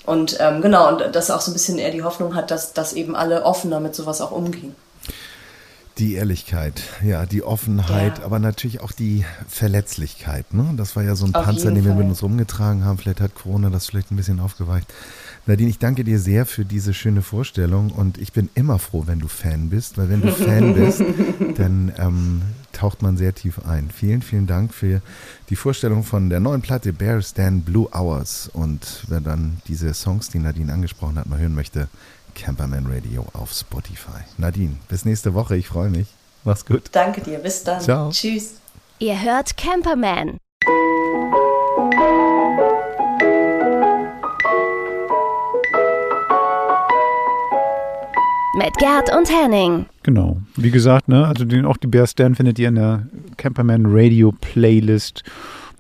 Und ähm, genau, und dass auch so ein bisschen er die Hoffnung hat, dass, dass eben alle offener mit sowas auch umgehen. Die Ehrlichkeit, ja, die Offenheit, Ja. aber natürlich auch die Verletzlichkeit. Ne? Das war ja so ein Auf Panzer, den wir mit uns rumgetragen haben. Vielleicht hat Corona das vielleicht ein bisschen aufgeweicht. Nadine, ich danke dir sehr für diese schöne Vorstellung und ich bin immer froh, wenn du Fan bist, weil wenn du Fan bist, dann ähm, taucht man sehr tief ein. Vielen, vielen Dank für die Vorstellung von der neuen Platte Bear Stand Blue Hours und wer dann diese Songs, die Nadine angesprochen hat, mal hören möchte, Camperman Radio auf Spotify. Nadine, bis nächste Woche, ich freue mich. Mach's gut. Danke dir, bis dann. Ciao. Tschüss. Ihr hört Camperman. Mit Gerd und Henning. Genau. Wie gesagt, ne, also den, auch die Bear Stan findet ihr in der Camperman Radio Playlist.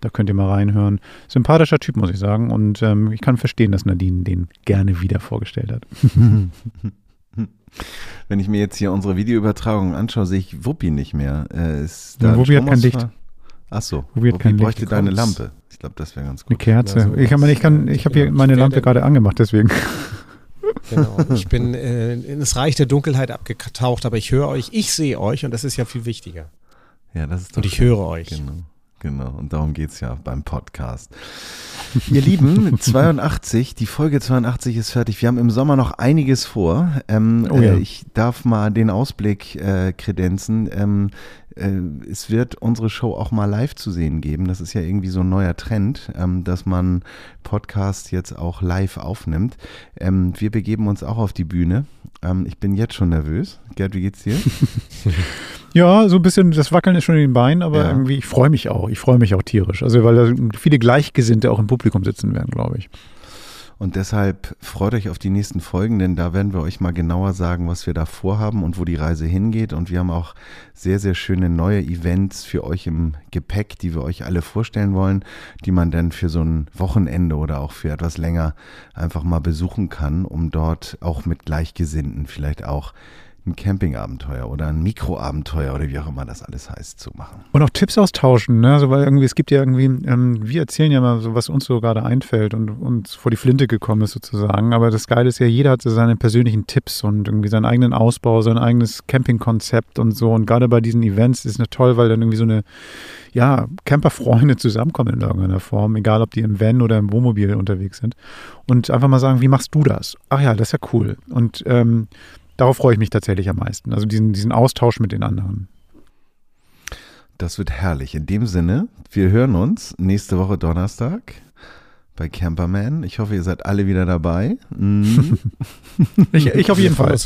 Da könnt ihr mal reinhören. Sympathischer Typ, muss ich sagen. Und ähm, ich kann verstehen, dass Nadine den gerne wieder vorgestellt hat. Wenn ich mir jetzt hier unsere Videoübertragung anschaue, sehe ich Wuppi nicht mehr. Äh, ist Ja, da ein Wuppi hat kein? Licht. Ach so, Wuppi hat kein Licht. bräuchte deine. Lampe. Ich glaube, das wäre ganz Eine gut. Kerze. Ja, ich kann, ich kann, ich habe hier Ja, meine Lampe gerade angemacht, deswegen. Genau. Ich bin äh, in das Reich der Dunkelheit abgetaucht, aber ich höre euch, ich sehe euch und das ist ja viel wichtiger. Ja, das ist doch Und ich schön. höre euch. Genau, genau. Und darum geht es ja beim Podcast. Ihr Lieben, 82, die Folge 82 ist fertig. Wir haben im Sommer noch einiges vor. Ähm, Oh ja. äh, ich darf mal den Ausblick äh, kredenzen. Ähm, äh, es wird unsere Show auch mal live zu sehen geben. Das ist ja irgendwie so ein neuer Trend, ähm, dass man Podcast jetzt auch live aufnimmt. Ähm, wir begeben uns auch auf die Bühne. Ähm, ich bin jetzt schon nervös. Gerd, wie geht's dir? Ja, so ein bisschen, das Wackeln ist schon in den Beinen, aber Ja. irgendwie, ich freue mich auch. Ich freue mich auch tierisch. Also, weil da viele Gleichgesinnte auch im Publikum sitzen werden, glaube ich. Und deshalb freut euch auf die nächsten Folgen, denn da werden wir euch mal genauer sagen, was wir da vorhaben und wo die Reise hingeht. Und wir haben auch sehr, sehr schöne neue Events für euch im Gepäck, die wir euch alle vorstellen wollen, die man dann für so ein Wochenende oder auch für etwas länger einfach mal besuchen kann, um dort auch mit Gleichgesinnten vielleicht auch ein Campingabenteuer oder ein Mikroabenteuer oder wie auch immer das alles heißt zu machen. Und auch Tipps austauschen, ne? Also, weil irgendwie, es gibt ja irgendwie, ähm, wir erzählen ja mal so, was uns so gerade einfällt und uns vor die Flinte gekommen ist sozusagen. Aber das Geile ist ja, jeder hat so seine persönlichen Tipps und irgendwie seinen eigenen Ausbau, sein eigenes Campingkonzept und so. Und gerade bei diesen Events ist es toll, weil dann irgendwie so eine, ja, Camperfreunde zusammenkommen in irgendeiner Form, egal ob die im Van oder im Wohnmobil unterwegs sind. Und einfach mal sagen, wie machst du das? Ach ja, das ist ja cool. Und ähm, darauf freue ich mich tatsächlich am meisten. Also diesen, diesen Austausch mit den anderen. Das wird herrlich. In dem Sinne, wir hören uns nächste Woche Donnerstag bei Camperman. Ich hoffe, ihr seid alle wieder dabei. Mhm. Ich, ich auf jeden Fall.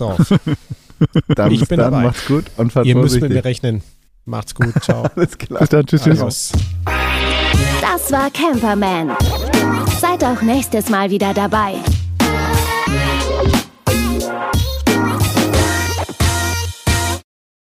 Dann Ich bis bin dann, dabei. macht's gut und fahrt Ihr müsst mit mir rechnen. Macht's gut. Ciao. Alles klar. Bis dann. Tschüss, tschüss. Das war Camperman. Seid auch nächstes Mal wieder dabei.